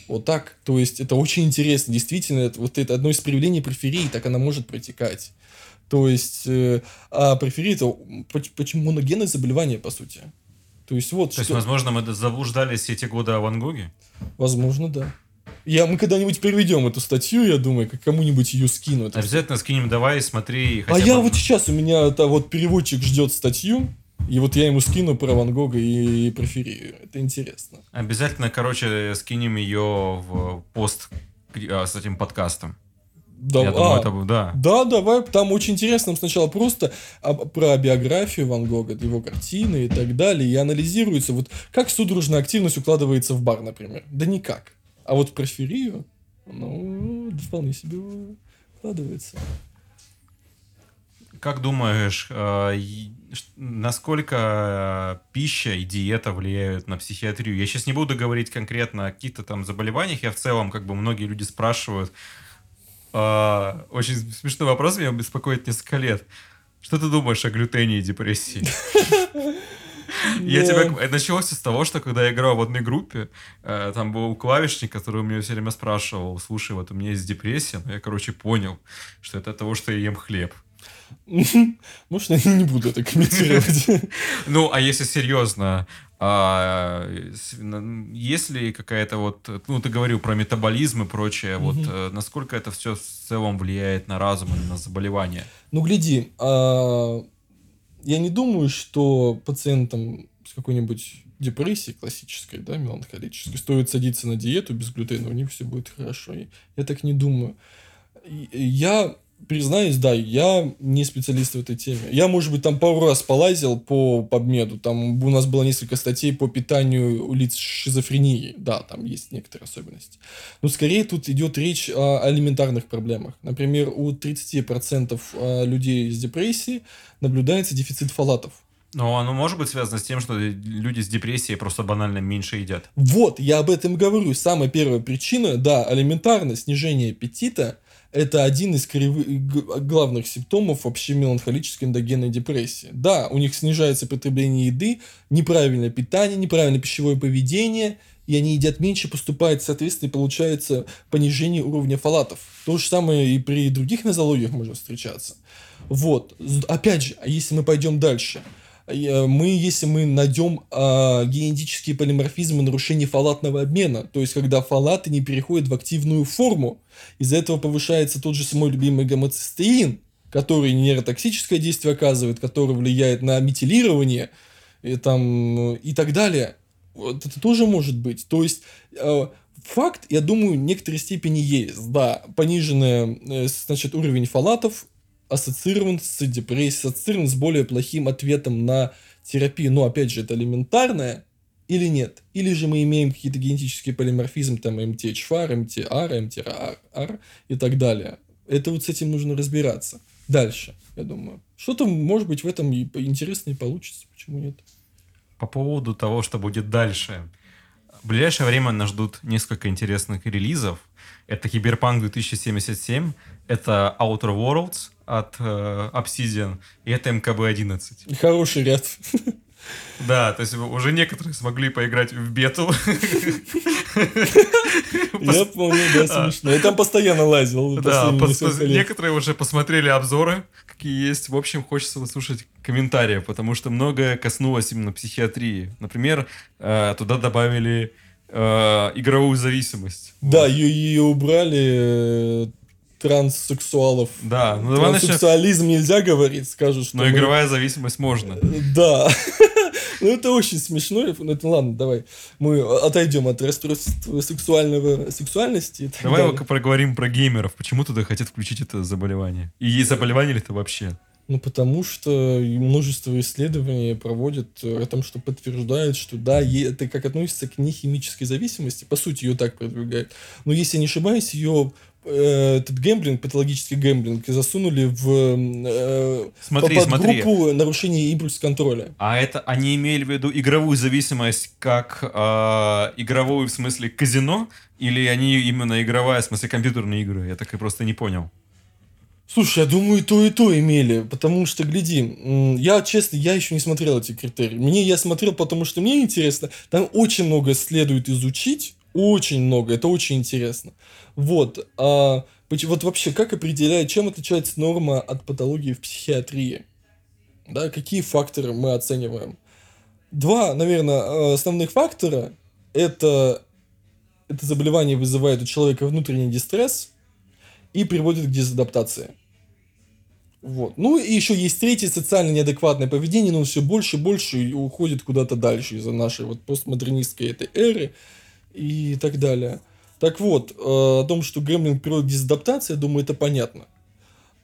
Вот так. То есть это очень интересно. Действительно, это, вот это одно из проявлений порфирии, так она может протекать. То есть, э, а порфирия это почему моногенное заболевание, по сути. То есть, вот То есть, возможно, мы заблуждались все эти годы о Ван Гоге? Возможно, да. Я, мы когда-нибудь переведем эту статью, я думаю, как кому-нибудь ее скину. Обязательно скинем, давай, смотри. а я вот сейчас, у меня это вот переводчик ждет статью, и вот я ему скину про Ван Гога и, и про Ферию. Это интересно. Обязательно, короче, скинем ее в пост а, с этим подкастом. Да, Я думаю, а, это, да. да, давай. Там очень интересно. Сначала просто про биографию Ван Гога, его картины и так далее. И анализируется, вот как судорожная активность укладывается в бар, например. Да никак. А вот про Ферию, ну, вполне себе укладывается. Как думаешь, э, насколько пища и диета влияют на психиатрию? Я сейчас не буду говорить конкретно о каких-то там заболеваниях. Я в целом, как бы многие люди спрашивают, а, очень смешной вопрос меня беспокоит несколько лет. Что ты думаешь о глютене и депрессии? Я тебя... Началось с того, что когда я играл в одной группе, э, там был клавишник, который меня все время спрашивал, слушай, вот у меня есть депрессия, но я, короче, понял, что это от того, что я ем хлеб. Может, я не буду это комментировать. Ну, а если серьезно, а, если какая-то вот, ну, ты говорил про метаболизм и прочее, вот э, насколько это все в целом влияет на разум и на заболевания? Ну, гляди, а, я не думаю, что пациентам с какой-нибудь депрессией классической, да, меланхолической, стоит садиться на диету без глютена, у них все будет хорошо. Я так не думаю. Я признаюсь, да, я не специалист в этой теме. Я, может быть, там пару раз полазил по подмеду. Там у нас было несколько статей по питанию лиц с шизофренией. Да, там есть некоторые особенности. Но скорее тут идет речь о элементарных проблемах. Например, у 30% а, людей с депрессией наблюдается дефицит фалатов. Но оно может быть связано с тем, что люди с депрессией просто банально меньше едят. Вот, я об этом говорю. Самая первая причина, да, элементарно снижение аппетита – это один из кривых, главных симптомов вообще меланхолической эндогенной депрессии. Да, у них снижается потребление еды, неправильное питание, неправильное пищевое поведение, и они едят меньше, поступает, соответственно, и получается понижение уровня фалатов. То же самое и при других нозологиях может встречаться. Вот. Опять же, а если мы пойдем дальше – мы, если мы найдем э, генетические полиморфизмы нарушения фалатного обмена, то есть когда фалаты не переходят в активную форму, из-за этого повышается тот же самый любимый гомоцистеин, который нейротоксическое действие оказывает, который влияет на метилирование и, там, и так далее. Вот это тоже может быть. То есть э, факт, я думаю, в некоторой степени есть. Да, пониженный э, значит, уровень фалатов ассоциирован с депрессией, ассоциирован с более плохим ответом на терапию. Но, опять же, это элементарное или нет? Или же мы имеем какие-то генетические полиморфизмы, там, MTHFR, MTR, MTR и так далее. Это вот с этим нужно разбираться. Дальше, я думаю. Что-то, может быть, в этом и интересно и получится. Почему нет? По поводу того, что будет дальше. В ближайшее время нас ждут несколько интересных релизов. Это Cyberpunk 2077, это Outer Worlds, от э, Obsidian, и это МКБ-11. Хороший ряд. Да, то есть уже некоторые смогли поиграть в бету. Я помню, да, смешно. Я там постоянно лазил. Да, некоторые уже посмотрели обзоры, какие есть. В общем, хочется услышать комментарии, потому что многое коснулось именно психиатрии. Например, э, туда добавили э, игровую зависимость. Да, ее убрали транссексуалов. Да, ну давай Транссексуализм начнем... нельзя говорить, скажут, что... Но мы... игровая зависимость можно. Да. ну это очень смешно. Ну это ладно, давай. Мы отойдем от расстройства сексуального сексуальности. Давай далее. проговорим про геймеров. Почему туда хотят включить это заболевание? И заболевание ли это вообще? Ну, потому что множество исследований проводят о том, что подтверждают, что да, это как относится к нехимической зависимости, по сути, ее так продвигают. Но если я не ошибаюсь, ее этот гэмблинг, патологический гэмблинг, засунули в э, смотри, под смотри. группу нарушения импульс контроля. А это они имели в виду игровую зависимость как э, игровую в смысле казино, или они именно игровая в смысле компьютерные игры? Я так и просто не понял. Слушай, я думаю, и то, и то имели, потому что, гляди, я, честно, я еще не смотрел эти критерии. Мне я смотрел, потому что мне интересно. Там очень много следует изучить, очень много, это очень интересно. Вот. А, Вот вообще, как определяет, чем отличается норма от патологии в психиатрии? Да, какие факторы мы оцениваем? Два, наверное, основных фактора – это это заболевание вызывает у человека внутренний дистресс и приводит к дезадаптации. Вот. Ну и еще есть третье социально неадекватное поведение, но все больше и больше уходит куда-то дальше из-за нашей вот постмодернистской этой эры и так далее. Так вот, э, о том, что гремлинг приводит к дезадаптации, я думаю, это понятно.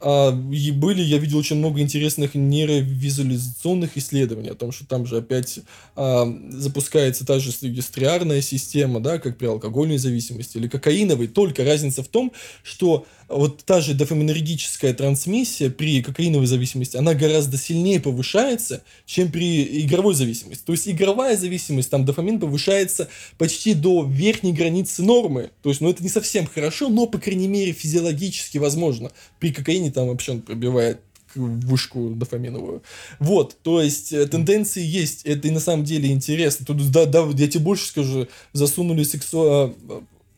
А, и были, я видел очень много интересных нейровизуализационных исследований о том, что там же опять а, запускается та же регистриарная система, да, как при алкогольной зависимости или кокаиновой, только разница в том, что вот та же дофаминергическая трансмиссия при кокаиновой зависимости, она гораздо сильнее повышается, чем при игровой зависимости. То есть игровая зависимость, там дофамин повышается почти до верхней границы нормы. То есть, ну это не совсем хорошо, но, по крайней мере, физиологически возможно. При кокаине там вообще он пробивает вышку дофаминовую. Вот, то есть э, тенденции есть, это и на самом деле интересно. Тут, да, да, я тебе больше скажу, засунули сексуал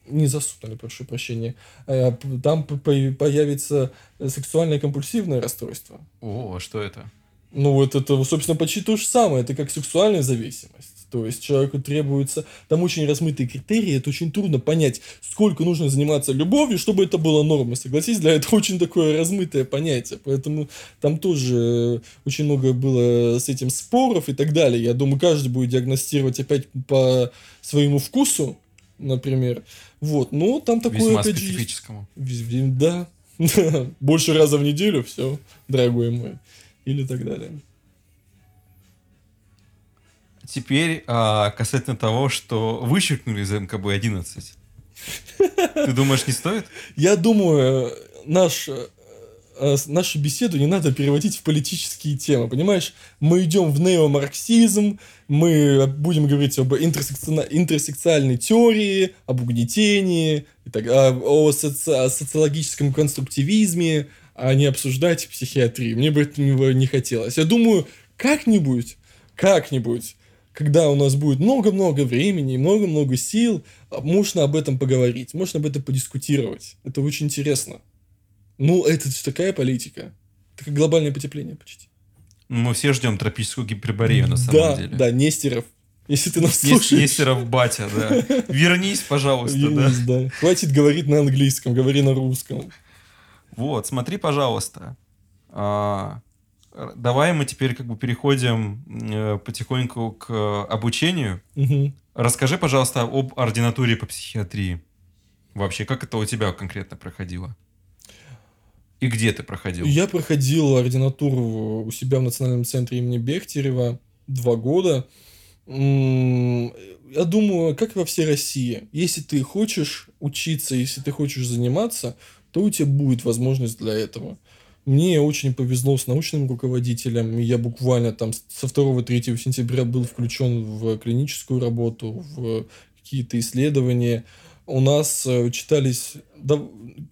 не засунули, прошу прощения, э, там появится сексуальное компульсивное расстройство. О, а что это? Ну, вот это, собственно, почти то же самое. Это как сексуальная зависимость. То есть человеку требуется... Там очень размытые критерии, это очень трудно понять, сколько нужно заниматься любовью, чтобы это было нормой. Согласись, для этого очень такое размытое понятие. Поэтому там тоже очень много было с этим споров и так далее. Я думаю, каждый будет диагностировать опять по своему вкусу, например. Вот, но там такое... Весьма опять специфическому. Же, да. Больше раза в неделю, все, дорогой мой. Или так далее. Теперь а, касательно того, что вычеркнули из МКБ-11. Ты думаешь, не стоит? Я думаю, наш Э, нашу беседу не надо переводить в политические темы, понимаешь? Мы идем в неомарксизм, мы будем говорить об интерсекци... интерсекциальной теории, об угнетении, и так, о, соци... о социологическом конструктивизме, а не обсуждать психиатрию. Мне бы этого не хотелось. Я думаю, как-нибудь, как-нибудь, когда у нас будет много-много времени и много-много сил, можно об этом поговорить, можно об этом подискутировать. Это очень интересно. Ну, это такая политика. Это как глобальное потепление почти. Мы все ждем тропическую гиперборею, на самом да, деле. Да, Нестеров. Если ты нас слушаешь. Нестеров батя, да. Вернись, пожалуйста, Вернись, да. да. Хватит говорить на английском, говори на русском. Вот, смотри, пожалуйста. А, давай мы теперь как бы переходим э, потихоньку к обучению. Угу. Расскажи, пожалуйста, об ординатуре по психиатрии. Вообще, как это у тебя конкретно проходило? И где ты проходил? Я проходил ординатуру у себя в Национальном центре имени Бехтерева два года. Я думаю, как во всей России, если ты хочешь учиться, если ты хочешь заниматься, то у тебя будет возможность для этого. Мне очень повезло с научным руководителем. Я буквально там со 2-3 сентября был включен в клиническую работу, в какие-то исследования у нас э, читались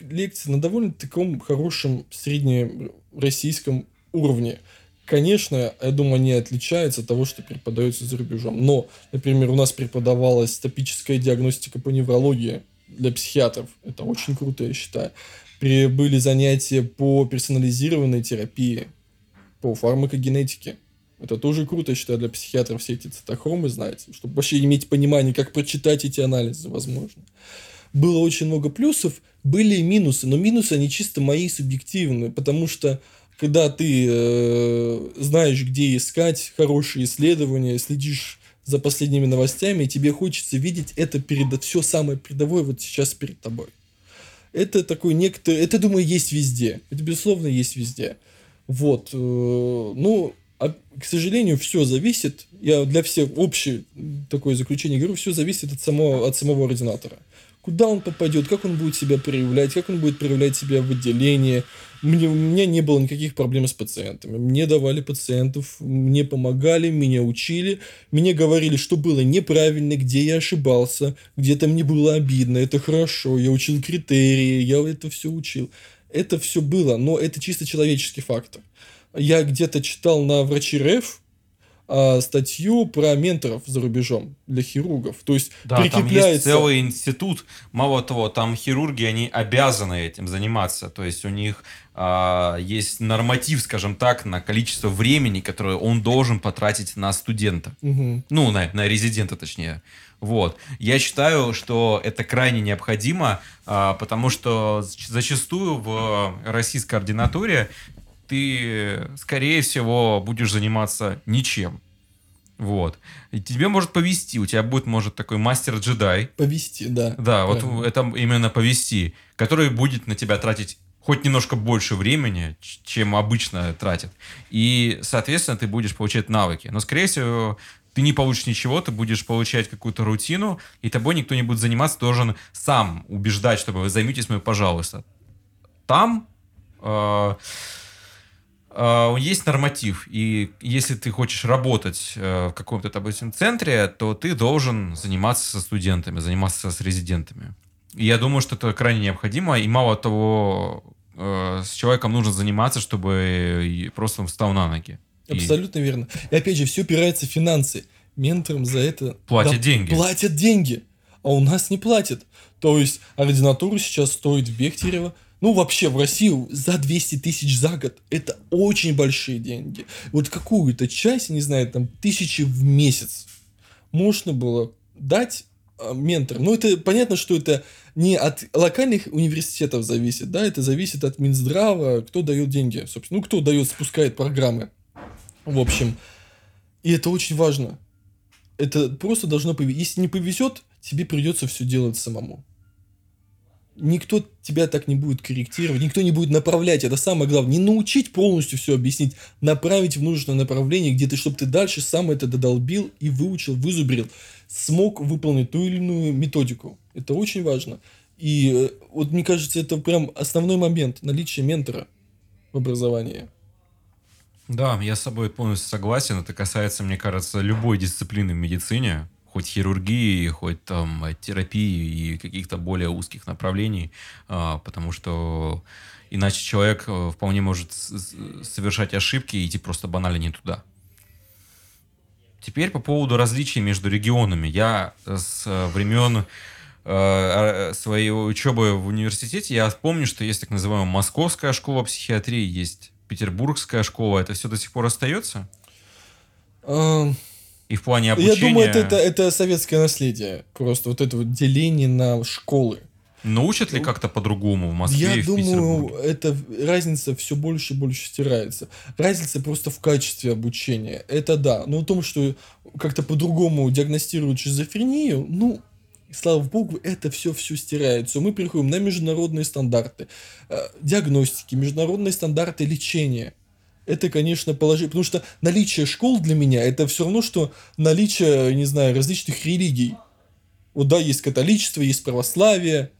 лекции на довольно таком хорошем среднероссийском уровне. Конечно, я думаю, они отличаются от того, что преподается за рубежом. Но, например, у нас преподавалась топическая диагностика по неврологии для психиатров. Это очень круто, я считаю. Были занятия по персонализированной терапии, по фармакогенетике. Это тоже круто, я считаю, для психиатров все эти цитохромы знать, чтобы вообще иметь понимание, как прочитать эти анализы, возможно. Было очень много плюсов, были и минусы, но минусы, они чисто мои субъективные, потому что когда ты э, знаешь, где искать хорошие исследования, следишь за последними новостями, и тебе хочется видеть это перед все самое передовое вот сейчас перед тобой. Это такой некто, это, думаю, есть везде. Это, безусловно, есть везде. Вот. Э, ну, а, к сожалению, все зависит, я для всех общее такое заключение говорю, все зависит от самого, от самого ординатора. Куда он попадет, как он будет себя проявлять, как он будет проявлять себя в отделении. Мне, у меня не было никаких проблем с пациентами. Мне давали пациентов, мне помогали, меня учили, мне говорили, что было неправильно, где я ошибался, где-то мне было обидно, это хорошо, я учил критерии, я это все учил. Это все было, но это чисто человеческий фактор я где-то читал на врачи РФ, а, статью про менторов за рубежом для хирургов. То есть да, прикрепляется... там есть целый институт. Мало того, там хирурги, они обязаны этим заниматься. То есть у них а, есть норматив, скажем так, на количество времени, которое он должен потратить на студента. Угу. Ну, на, на резидента, точнее. Вот. Я считаю, что это крайне необходимо, а, потому что зачастую в российской ординатуре ты, скорее всего, будешь заниматься ничем. Вот. И тебе может повести, у тебя будет, может, такой мастер-джедай. Повести, да. Да, вот Правильно. это именно повести, который будет на тебя тратить хоть немножко больше времени, чем обычно тратит. И, соответственно, ты будешь получать навыки. Но, скорее всего, ты не получишь ничего, ты будешь получать какую-то рутину, и тобой никто не будет заниматься, должен сам убеждать, чтобы вы займитесь мной, пожалуйста. Там э, э, есть норматив, и если ты хочешь работать э, в каком-то, допустим, центре, то ты должен заниматься со студентами, заниматься с резидентами. И я думаю, что это крайне необходимо, и мало того, э, с человеком нужно заниматься, чтобы просто встал на ноги. Абсолютно и... верно. И опять же, все опирается в финансы. Менторам за это... Платят да, деньги. Платят деньги. А у нас не платят. То есть ординатура сейчас стоит в Бехтерево, ну, вообще, в Россию за 200 тысяч за год это очень большие деньги. Вот какую-то часть, не знаю, там, тысячи в месяц можно было дать а, менторам. Ну, это понятно, что это не от локальных университетов зависит, да, это зависит от Минздрава, кто дает деньги, собственно, ну, кто дает, спускает программы. В общем, и это очень важно. Это просто должно повезти. Если не повезет, тебе придется все делать самому. Никто тебя так не будет корректировать, никто не будет направлять. Это самое главное. Не научить полностью все объяснить, направить в нужное направление, где ты, чтобы ты дальше сам это додолбил и выучил, вызубрил, смог выполнить ту или иную методику. Это очень важно. И э, вот мне кажется, это прям основной момент наличия ментора в образовании. Да, я с собой полностью согласен. Это касается, мне кажется, любой дисциплины в медицине, хоть хирургии, хоть там терапии и каких-то более узких направлений, а, потому что иначе человек э, вполне может совершать ошибки и идти просто банально не туда. Теперь по поводу различий между регионами. Я с времен э, своей учебы в университете, я помню, что есть так называемая Московская школа психиатрии, есть петербургская школа, это все до сих пор остается? И в плане обучения... Я думаю, это, это, это советское наследие. Просто вот это вот деление на школы. Научат ли как-то по-другому в Москве Я и в думаю, это разница все больше и больше стирается. Разница просто в качестве обучения. Это да. Но в том, что как-то по-другому диагностируют шизофрению, ну, слава богу, это все все стирается. Мы переходим на международные стандарты э, диагностики, международные стандарты лечения. Это, конечно, положительно, потому что наличие школ для меня это все равно, что наличие, не знаю, различных религий. Вот да, есть католичество, есть православие.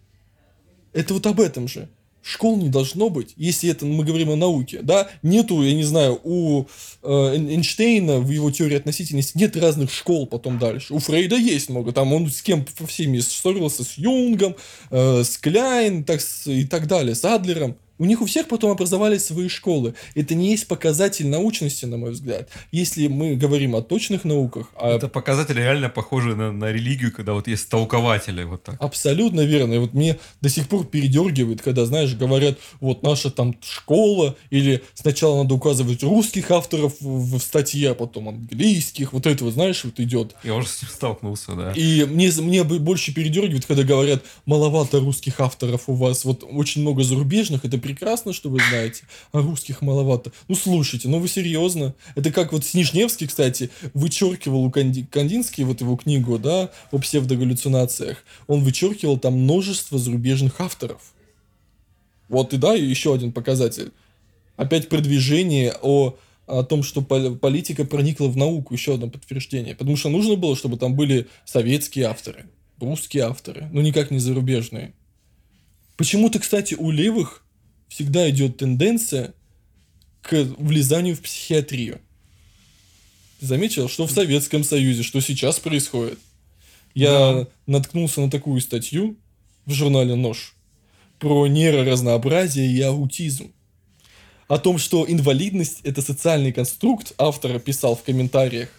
Это вот об этом же школ не должно быть, если это мы говорим о науке, да, нету, я не знаю, у э, Эйнштейна в его теории относительности нет разных школ потом дальше. У Фрейда есть много, там он с кем по всеми ссорился, с Юнгом, э, с Кляйн так, и так далее, с Адлером. У них у всех потом образовались свои школы. Это не есть показатель научности, на мой взгляд. Если мы говорим о точных науках... А... Это показатель реально похожий на, на религию, когда вот есть толкователи вот так. Абсолютно верно. И вот мне до сих пор передергивает, когда, знаешь, говорят, вот наша там школа, или сначала надо указывать русских авторов в, в статье, а потом английских. Вот это вот, знаешь, вот идет. Я уже с ним столкнулся, да. И мне, мне больше передергивает, когда говорят, маловато русских авторов у вас, вот очень много зарубежных, это прекрасно, что вы знаете, а русских маловато. Ну, слушайте, ну вы серьезно? Это как вот Снежневский, кстати, вычеркивал у Канди... Кандинский вот его книгу, да, о псевдогаллюцинациях. Он вычеркивал там множество зарубежных авторов. Вот и да, еще один показатель. Опять продвижение о о том, что политика проникла в науку, еще одно подтверждение. Потому что нужно было, чтобы там были советские авторы, русские авторы, но никак не зарубежные. Почему-то, кстати, у левых всегда идет тенденция к влезанию в психиатрию. Ты заметил, что в Советском Союзе, что сейчас происходит? Я да. наткнулся на такую статью в журнале «Нож» про нейроразнообразие и аутизм. О том, что инвалидность – это социальный конструкт, автор писал в комментариях.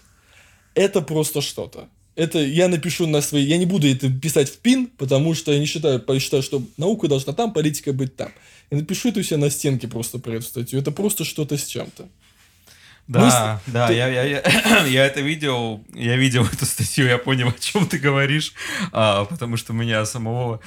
это просто что-то. Это я напишу на свои... Я не буду это писать в пин, потому что я не считаю, я считаю, что наука должна там, политика быть там. Я напишу это у себя на стенке просто про эту статью. Это просто что-то с чем-то. Да, Мы... да, ты... я, я, я, я это видел, я видел эту статью, я понял, о чем ты говоришь, а, потому что у меня самого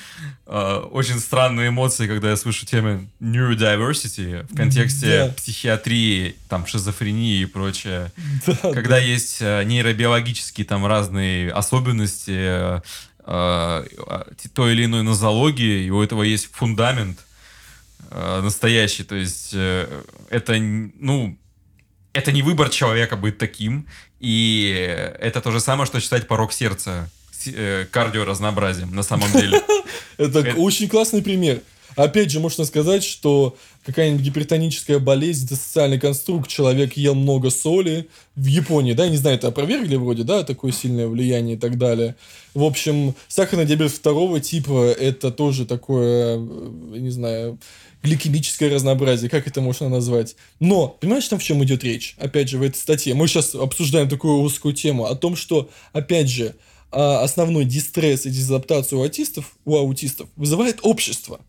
а, очень странные эмоции, когда я слышу темы neurodiversity в контексте да. психиатрии, там, шизофрении и прочее. Да, когда да. есть а, нейробиологические там разные особенности а, а, той или иной нозологии, и у этого есть фундамент а, настоящий, то есть э, это, ну, это не выбор человека быть таким, и это то же самое, что считать порог сердца э, кардиоразнообразием на самом деле. Это очень классный пример. Опять же, можно сказать, что какая-нибудь гипертоническая болезнь, это социальный конструкт, человек ел много соли в Японии, да, я не знаю, это опровергли вроде, да, такое сильное влияние и так далее. В общем, сахарный диабет второго типа, это тоже такое, э, не знаю, гликемическое разнообразие, как это можно назвать. Но, понимаешь, там в чем идет речь? Опять же, в этой статье. Мы сейчас обсуждаем такую узкую тему о том, что, опять же, а, основной дистресс и дезадаптацию у аутистов, у аутистов вызывает общество,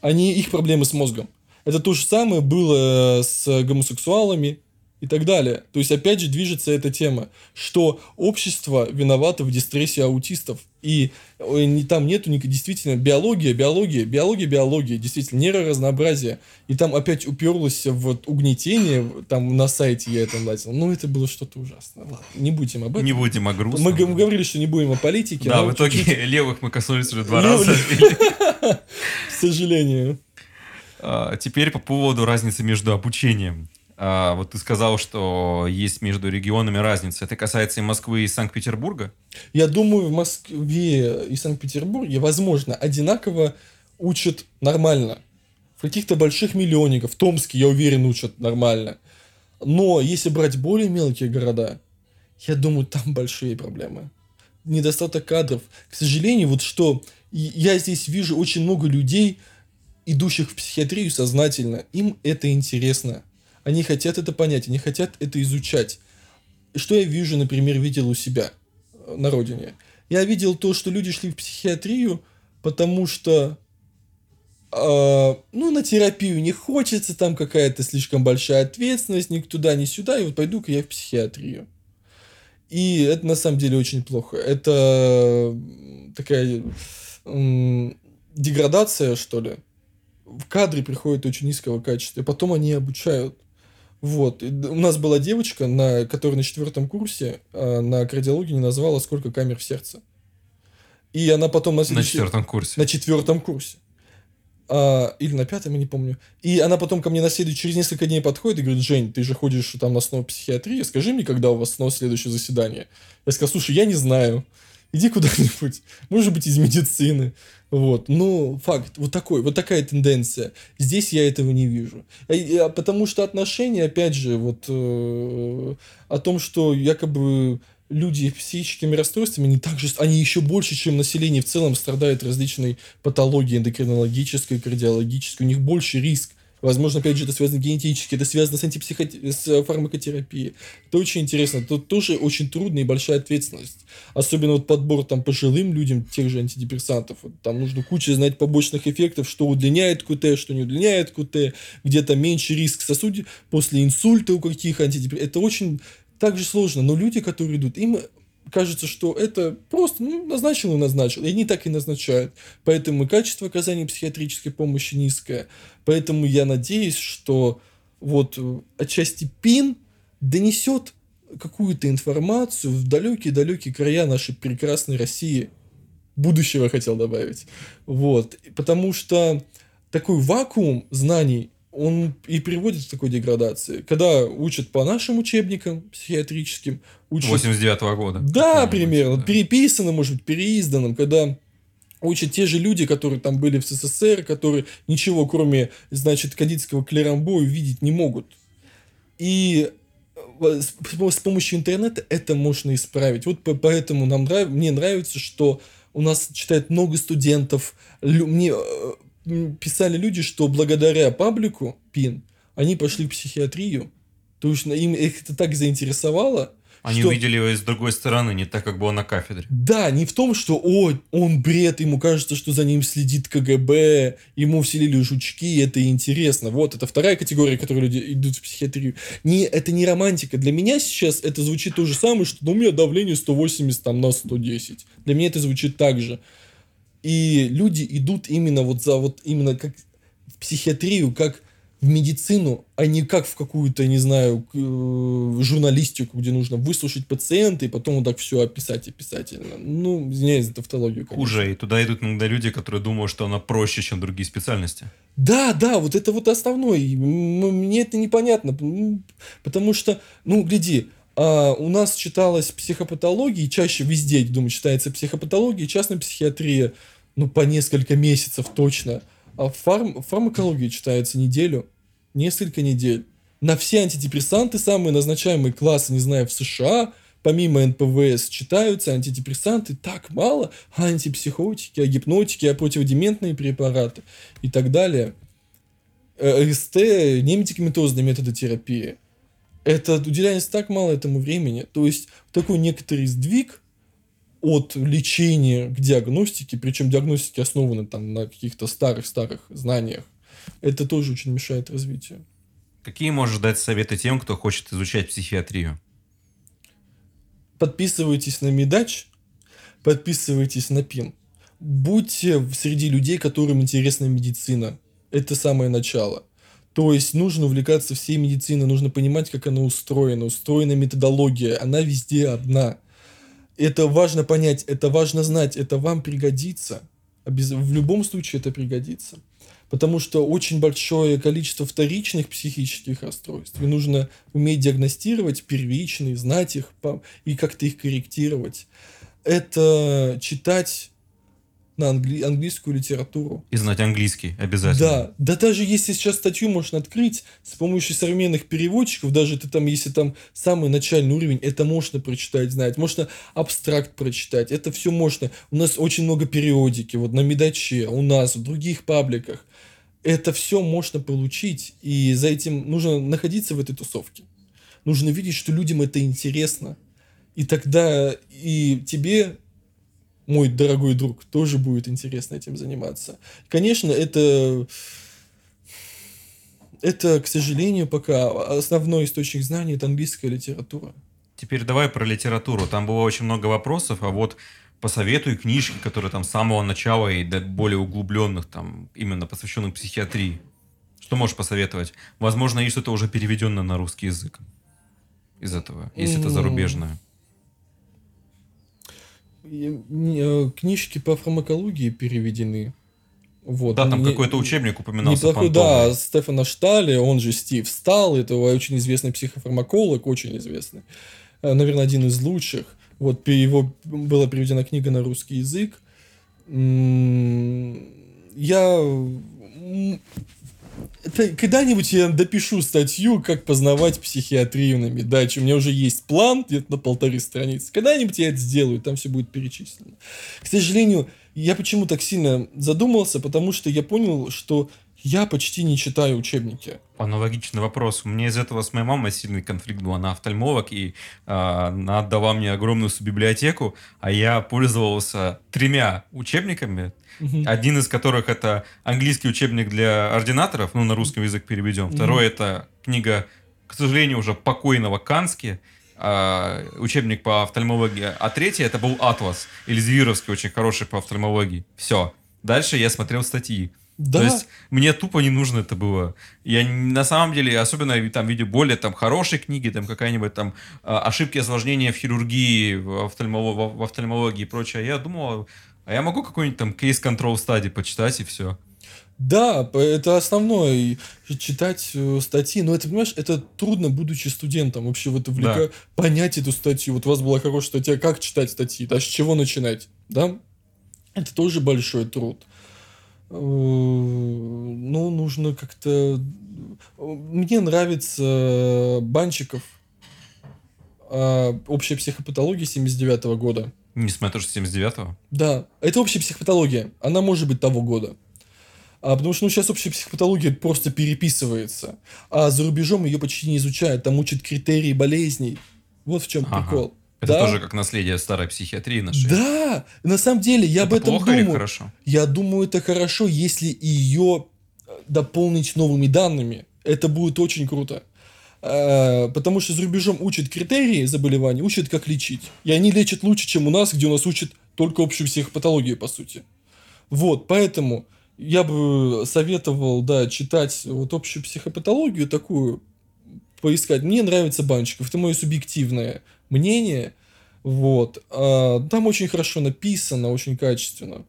а не их проблемы с мозгом. Это то же самое было с гомосексуалами, и так далее. То есть, опять же, движется эта тема, что общество виновато в дистрессе аутистов. И э, там нету действительно биология, биология, биология, биология, действительно, нейроразнообразие. И там опять уперлось в угнетение, там на сайте я это лазил. Ну, это было что-то ужасное. Ладно, не будем об этом. Не будем о грустном. Мы, мы говорили, что не будем о политике. Да, в итоге чуть-чуть... левых мы коснулись уже два раза. К сожалению. А, теперь по поводу разницы между обучением. А, вот ты сказал, что есть между регионами разница. Это касается и Москвы, и Санкт-Петербурга? Я думаю, в Москве и Санкт-Петербурге, возможно, одинаково учат нормально. В каких-то больших миллионников, в Томске, я уверен, учат нормально. Но если брать более мелкие города, я думаю, там большие проблемы. Недостаток кадров. К сожалению, вот что я здесь вижу очень много людей, идущих в психиатрию сознательно. Им это интересно. Они хотят это понять, они хотят это изучать. Что я вижу, например, видел у себя э, на родине? Я видел то, что люди шли в психиатрию, потому что э, ну, на терапию не хочется, там какая-то слишком большая ответственность, ни туда, ни сюда, и вот пойду-ка я в психиатрию. И это на самом деле очень плохо. Это такая м- деградация, что ли. В кадре приходит очень низкого качества, и потом они обучают вот. И у нас была девочка, на, которая на четвертом курсе э, на кардиологии не назвала, сколько камер в сердце. И она потом... На, на четвертом курсе. На четвертом курсе. А, или на пятом, я не помню. И она потом ко мне на следующий, через несколько дней подходит и говорит, Жень, ты же ходишь там на основу психиатрии, скажи мне, когда у вас снова следующее заседание. Я сказал, слушай, я не знаю иди куда-нибудь, может быть, из медицины. Вот, ну, факт, вот такой, вот такая тенденция. Здесь я этого не вижу. А, потому что отношения, опять же, вот э, о том, что якобы люди с психическими расстройствами, они также, они еще больше, чем население в целом страдают различной патологией эндокринологической, кардиологической, у них больше риск Возможно, опять же, это связано генетически, это связано с, антипсихо... с фармакотерапией. Это очень интересно. Тут тоже очень трудная и большая ответственность. Особенно вот подбор там пожилым людям тех же антидепрессантов. Там нужно куча знать побочных эффектов, что удлиняет КТ, что не удлиняет КТ, где-то меньше риск сосуде после инсульта у каких антидепрессантов. Это очень также сложно. Но люди, которые идут, им кажется, что это просто ну, назначил и назначил. И они так и назначают. Поэтому качество оказания психиатрической помощи низкое. Поэтому я надеюсь, что вот э, отчасти ПИН донесет какую-то информацию в далекие-далекие края нашей прекрасной России. Будущего хотел добавить. Вот. Потому что такой вакуум знаний он и приводит к такой деградации. Когда учат по нашим учебникам психиатрическим... Учат... 89 -го года. Да, примерно. Да. Переписанным, может быть, переизданным, когда учат те же люди, которые там были в СССР, которые ничего, кроме, значит, кандидского клерамбо увидеть не могут. И э, с помощью интернета это можно исправить. Вот поэтому нам нрав... мне нравится, что у нас читает много студентов. Мне э, писали люди, что благодаря паблику ПИН они пошли в психиатрию, то есть им их это так заинтересовало, Они что- увидели его с другой стороны, не так, как было на кафедре. Да, не в том, что о, он бред, ему кажется, что за ним следит КГБ, ему вселили жучки, это интересно. Вот, это вторая категория, которой люди идут в психиатрию. Не, это не романтика. Для меня сейчас это звучит то же самое, что ну, у меня давление 180 там, на 110. Для меня это звучит так же. И люди идут именно вот за вот именно как в психиатрию, как в медицину, а не как в какую-то, не знаю, э, журналистику, где нужно выслушать пациента и потом вот так все описать описательно. Ну, извиняюсь за тавтологию. конечно. Хуже, и туда идут иногда люди, которые думают, что она проще, чем другие специальности. Да, да, вот это вот м- Мне это непонятно, потому что, ну, гляди, а, у нас читалась психопатология, чаще везде, я думаю, читается психопатология, частная психиатрия, ну, по несколько месяцев точно. А фарм, фармакология читается неделю, несколько недель. На все антидепрессанты, самые назначаемые классы, не знаю, в США, помимо НПВС, читаются антидепрессанты так мало, антипсихотики, а гипнотики, а противодементные препараты и так далее. Э, РСТ, немедикаментозные методы терапии. Это уделяется так мало этому времени. То есть такой некоторый сдвиг от лечения к диагностике, причем диагностики основаны там на каких-то старых-старых знаниях, это тоже очень мешает развитию. Какие можешь дать советы тем, кто хочет изучать психиатрию? Подписывайтесь на Медач, подписывайтесь на ПИН. Будьте среди людей, которым интересна медицина. Это самое начало. То есть нужно увлекаться всей медициной, нужно понимать, как она устроена, устроена методология, она везде одна. Это важно понять, это важно знать, это вам пригодится. Обяз- В любом случае это пригодится. Потому что очень большое количество вторичных психических расстройств. И нужно уметь диагностировать первичные, знать их и как-то их корректировать. Это читать на англи- английскую литературу. И знать английский обязательно. Да, да даже если сейчас статью можно открыть с помощью современных переводчиков, даже это там, если там самый начальный уровень, это можно прочитать, знать, можно абстракт прочитать, это все можно. У нас очень много периодики, вот на Медаче, у нас, в других пабликах. Это все можно получить, и за этим нужно находиться в этой тусовке. Нужно видеть, что людям это интересно. И тогда и тебе, мой дорогой друг, тоже будет интересно этим заниматься. Конечно, это... Это, к сожалению, пока основной источник знаний это английская литература. Теперь давай про литературу. Там было очень много вопросов, а вот посоветуй книжки, которые там с самого начала и до более углубленных, там, именно посвященных психиатрии. Что можешь посоветовать? Возможно, есть что-то уже переведенное на русский язык из этого, если это М. зарубежное. Э, Книжки по фармакологии переведены. Вот. Да, там Не- какой-то учебник упоминался. Неплохой, да, Стефана Штали, он же Стив Стал, это очень известный психофармаколог, очень известный. Э, Наверное, один из лучших. Вот его была переведена книга на русский язык. Я... когда-нибудь я допишу статью, как познавать психиатрию на Медаче. У меня уже есть план, где-то на полторы страницы. Когда-нибудь я это сделаю, там все будет перечислено. К сожалению, я почему так сильно задумался, потому что я понял, что я почти не читаю учебники. Аналогичный вопрос. У меня из этого с моей мамой сильный конфликт был. Она офтальмолог, и а, она отдала мне огромную библиотеку, а я пользовался тремя учебниками, Мгм. один из которых это английский учебник для ординаторов, ну, на русский язык переведем. Второй это книга, к сожалению, уже покойного Кански, а, учебник по офтальмологии. А третий это был Атлас, Эльзвировский, очень хороший по офтальмологии. Все. Дальше я смотрел статьи. Да, То есть мне тупо не нужно это было. Я на самом деле, особенно там видя более там хорошие книги, там какая-нибудь там а, ошибки осложнения в хирургии, в, офтальмо- в- офтальмологии и прочее, я думал, а я могу какой-нибудь там кейс control стадии почитать и все. да, это основное, читать э, статьи, но это, понимаешь, это трудно, будучи студентом, вообще в это вовлека- понять эту статью. Вот у вас была хорошая статья, как читать статьи, да, с чего начинать, да? Это тоже большой труд. Э, Ну, нужно как-то... Мне нравится Банчиков, а, общая психопатология 79 года. Несмотря что 79-го. Да, это общая психопатология. Она может быть того года. А, потому что ну, сейчас общая психопатология просто переписывается. А за рубежом ее почти не изучают. Там учат критерии болезней. Вот в чем Ага. прикол. Это Да. тоже как наследие старой психиатрии нашей. Да, на самом деле я об Это этом плохо или думаю. хорошо? Я думаю, это хорошо, если ее дополнить новыми данными. Это будет очень круто. Э, Потому что за рубежом учат критерии заболеваний, учат, как лечить. И они лечат лучше, чем у нас, где у нас учат только общую психопатологию, по сути. Вот, поэтому я бы советовал, да, читать вот общую психопатологию такую, поискать. Мне нравится Банчиков, это мое субъективное мнение. Вот. А, Там очень хорошо написано, очень качественно.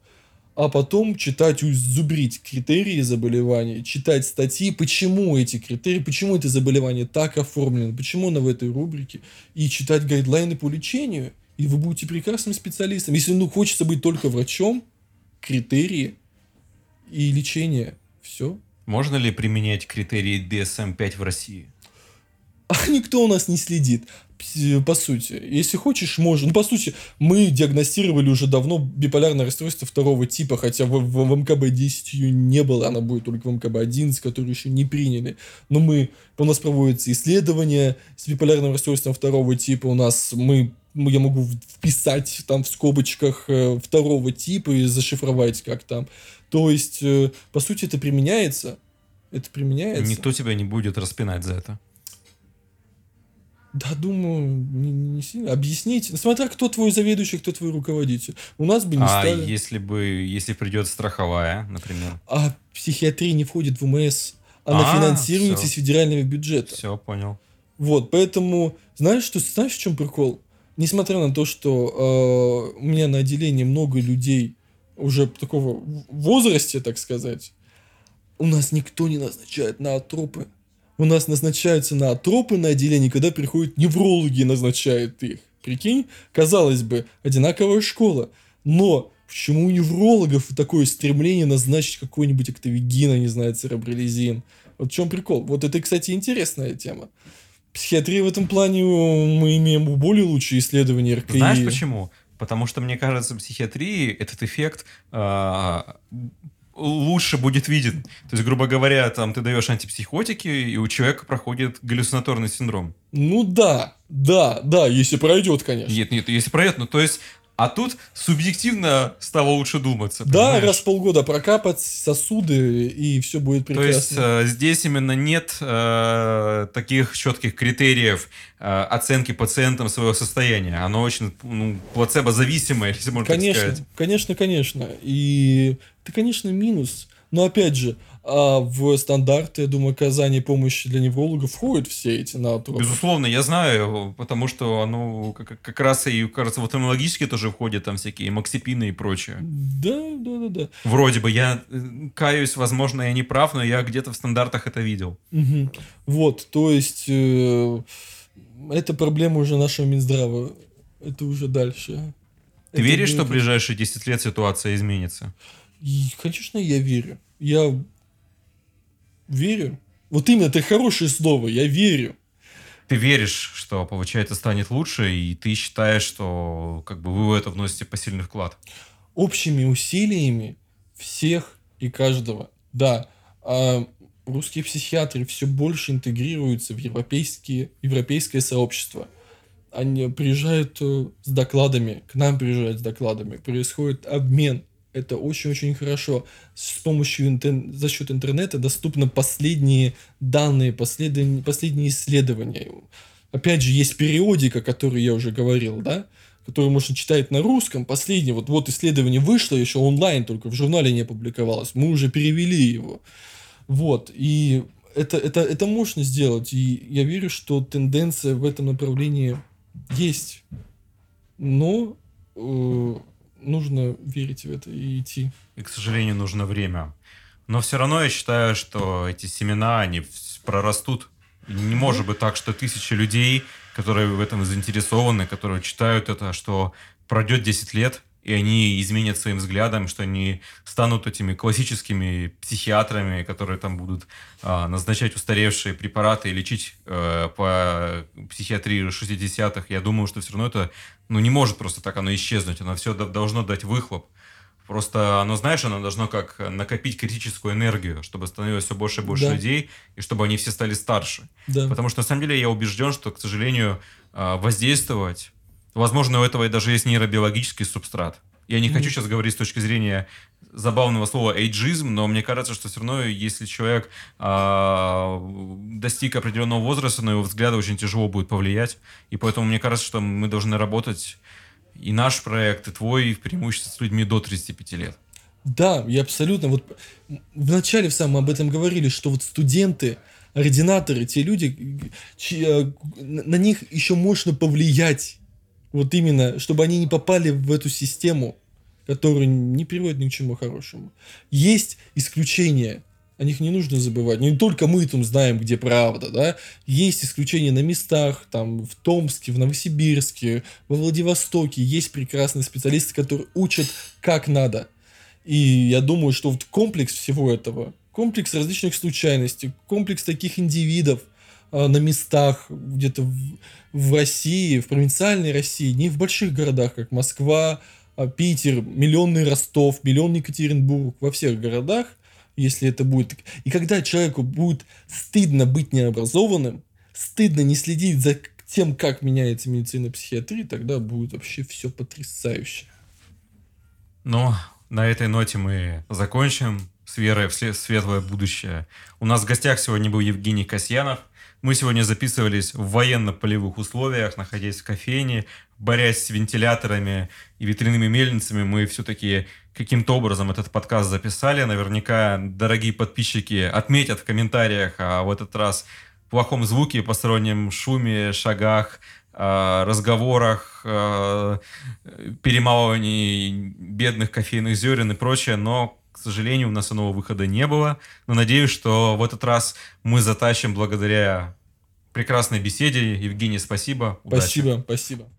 А потом читать, зубрить критерии заболеваний, читать статьи, почему эти критерии, почему это заболевание так оформлено, почему оно в этой рубрике, и читать гайдлайны по лечению, и вы будете прекрасным специалистом. Если ну, хочется быть только врачом, критерии и лечение. Все. Можно ли применять критерии DSM-5 в России? А никто у нас не следит. По сути, если хочешь, можно. Ну, по сути, мы диагностировали уже давно биполярное расстройство второго типа, хотя в, в- в МКБ-10 ее не было, она будет только в МКБ-11, которую еще не приняли. Но мы, у нас проводятся исследования с биполярным расстройством второго типа, у нас мы я могу вписать там в скобочках э, второго типа и зашифровать как там. То есть, э, по сути, это применяется. Это применяется. Никто тебя не будет распинать за это. Да, думаю, не, не сильно. Объясните. Ну, Смотря кто твой заведующий, кто твой руководитель. У нас бы не а стали. если бы, если придет страховая, например? А психиатрия не входит в ВМС. Она А, финансируется всё. из федерального бюджета. Все, понял. Вот, поэтому, знаешь, что, знаешь, в чем прикол? Несмотря на то, что э, у меня на отделении много людей уже такого возрасте, так сказать, у нас никто не назначает на атропы. У нас назначаются на атропы на отделении, когда приходят неврологи и назначают их. Прикинь, казалось бы, одинаковая школа. Но почему у неврологов такое стремление назначить какой-нибудь октавигин, не знаю, церебролизин? Вот в чем прикол? Вот это, кстати, интересная тема. Психиатрия в этом плане мы имеем более лучшие исследования РКИ. Знаешь почему? Потому что, мне кажется, в психиатрии этот эффект а, лучше будет виден. То есть, грубо говоря, там ты даешь антипсихотики, и у человека проходит галлюцинаторный синдром. Ну да, да, да, если пройдет, конечно. Нет, нет, если проект, ну то есть, а тут субъективно стало лучше думаться. да, понимаешь? раз в полгода прокапать сосуды, и все будет То есть прекрасно. э, здесь именно нет э, таких четких критериев э, оценки пациентам своего состояния. Оно очень ну, плацебо-зависимое, если можно так конечно, сказать. конечно, конечно. И это, конечно, минус. Но опять же, а в стандарты, я думаю, оказания помощи для неврологов входят все эти наотропы. Безусловно, я знаю, потому что оно как, как раз и, кажется, в офтальмологические тоже входят там всякие максипины и прочее. Да, да, да, да. Вроде бы, я э, каюсь, возможно, я не прав, но я где-то в стандартах это видел. Мгм. Вот, то есть э, это проблема уже нашего Минздрава. Это уже дальше. Ты Это веришь, что в будет- ближайшие 10 лет ситуация изменится? И, конечно, я верю. Я верю. Вот именно, это хорошее слово. Я верю. Ты веришь, что, получается, станет лучше, и ты считаешь, что как бы вы в это вносите посильный вклад. Общими усилиями всех и каждого. Да, а русские психиатры все больше интегрируются в европейские, европейское сообщество. Они приезжают э, с докладами, к нам приезжают с докладами, происходит обмен. Это очень-очень хорошо. С помощью интер- за счет интернета доступны последние данные, последние, последние исследования. Опять же, есть периодика, о которой я уже говорил, да, которую можно читать на русском. Последнее, вот, вот исследование вышло еще онлайн, только в журнале не опубликовалось. Мы уже перевели его. Вот, и это, это, это можно сделать. И я верю, что тенденция в этом направлении есть. Но э, нужно верить в это и идти. И, к сожалению, нужно время. Но все равно я считаю, что эти семена, они прорастут. И не может быть так, что тысячи людей, которые в этом заинтересованы, которые читают это, что пройдет 10 лет, и они изменят своим взглядом, что они станут этими классическими психиатрами, которые там будут а, назначать устаревшие препараты и лечить э, по психиатрии 60-х. Я думаю, что все равно это ну, не может просто так оно исчезнуть. Оно все должно дать выхлоп. Просто оно, знаешь, оно должно как накопить критическую энергию, чтобы становилось все больше и больше Да. людей, и чтобы они все стали старше. Да. Потому что, на самом деле, я убежден, что, к сожалению, а, воздействовать, возможно, у этого и даже есть нейробиологический субстрат. Я не хочу сейчас говорить с точки зрения забавного слова эйджизм, но мне кажется, что все равно, если человек а, достиг определенного возраста, на его взгляды очень тяжело будет повлиять. И поэтому мне кажется, что мы должны работать и наш проект, и твой, преимущественно с людьми до 35 лет. Да, я абсолютно. Вот в начале в самом об этом говорили, что вот студенты, ординаторы, те люди, чьи, э, на них еще можно повлиять. Вот именно, чтобы они не попали в эту систему, которая не приводит ни к чему хорошему. Есть исключения. О них не нужно забывать. Не только мы там знаем, где правда, да. Есть исключения на местах, там, в Томске, в Новосибирске, во Владивостоке. Есть прекрасные специалисты, которые учат, как надо. И я думаю, что вот комплекс всего этого, комплекс различных случайностей, комплекс таких индивидов на местах где-то в, в России, в провинциальной России, не в больших городах, как Москва, а, Питер, миллионный Ростов, миллионный Екатеринбург, во всех городах, если это будет... И когда человеку будет стыдно быть необразованным, стыдно не следить за тем, как меняется медицина психиатрия, тогда будет вообще все потрясающе. Но на этой ноте мы закончим с верой в светлое будущее. У нас в гостях сегодня был Евгений Касьянов. Мы сегодня записывались в военно-полевых условиях, находясь в кофейне, борясь с вентиляторами и ветряными мельницами. Мы все-таки каким-то образом этот подкаст записали. Наверняка дорогие подписчики отметят в комментариях а в этот раз плохом звуке, постороннем шуме, шагах, э, разговорах, э, перемалывании бедных кофейных зерен и прочее, но, к сожалению, у нас иного выхода не было. Но надеюсь, что в этот раз мы затащим благодаря прекрасной беседе. Евгений, спасибо. Удачи. Спасибо, спасибо.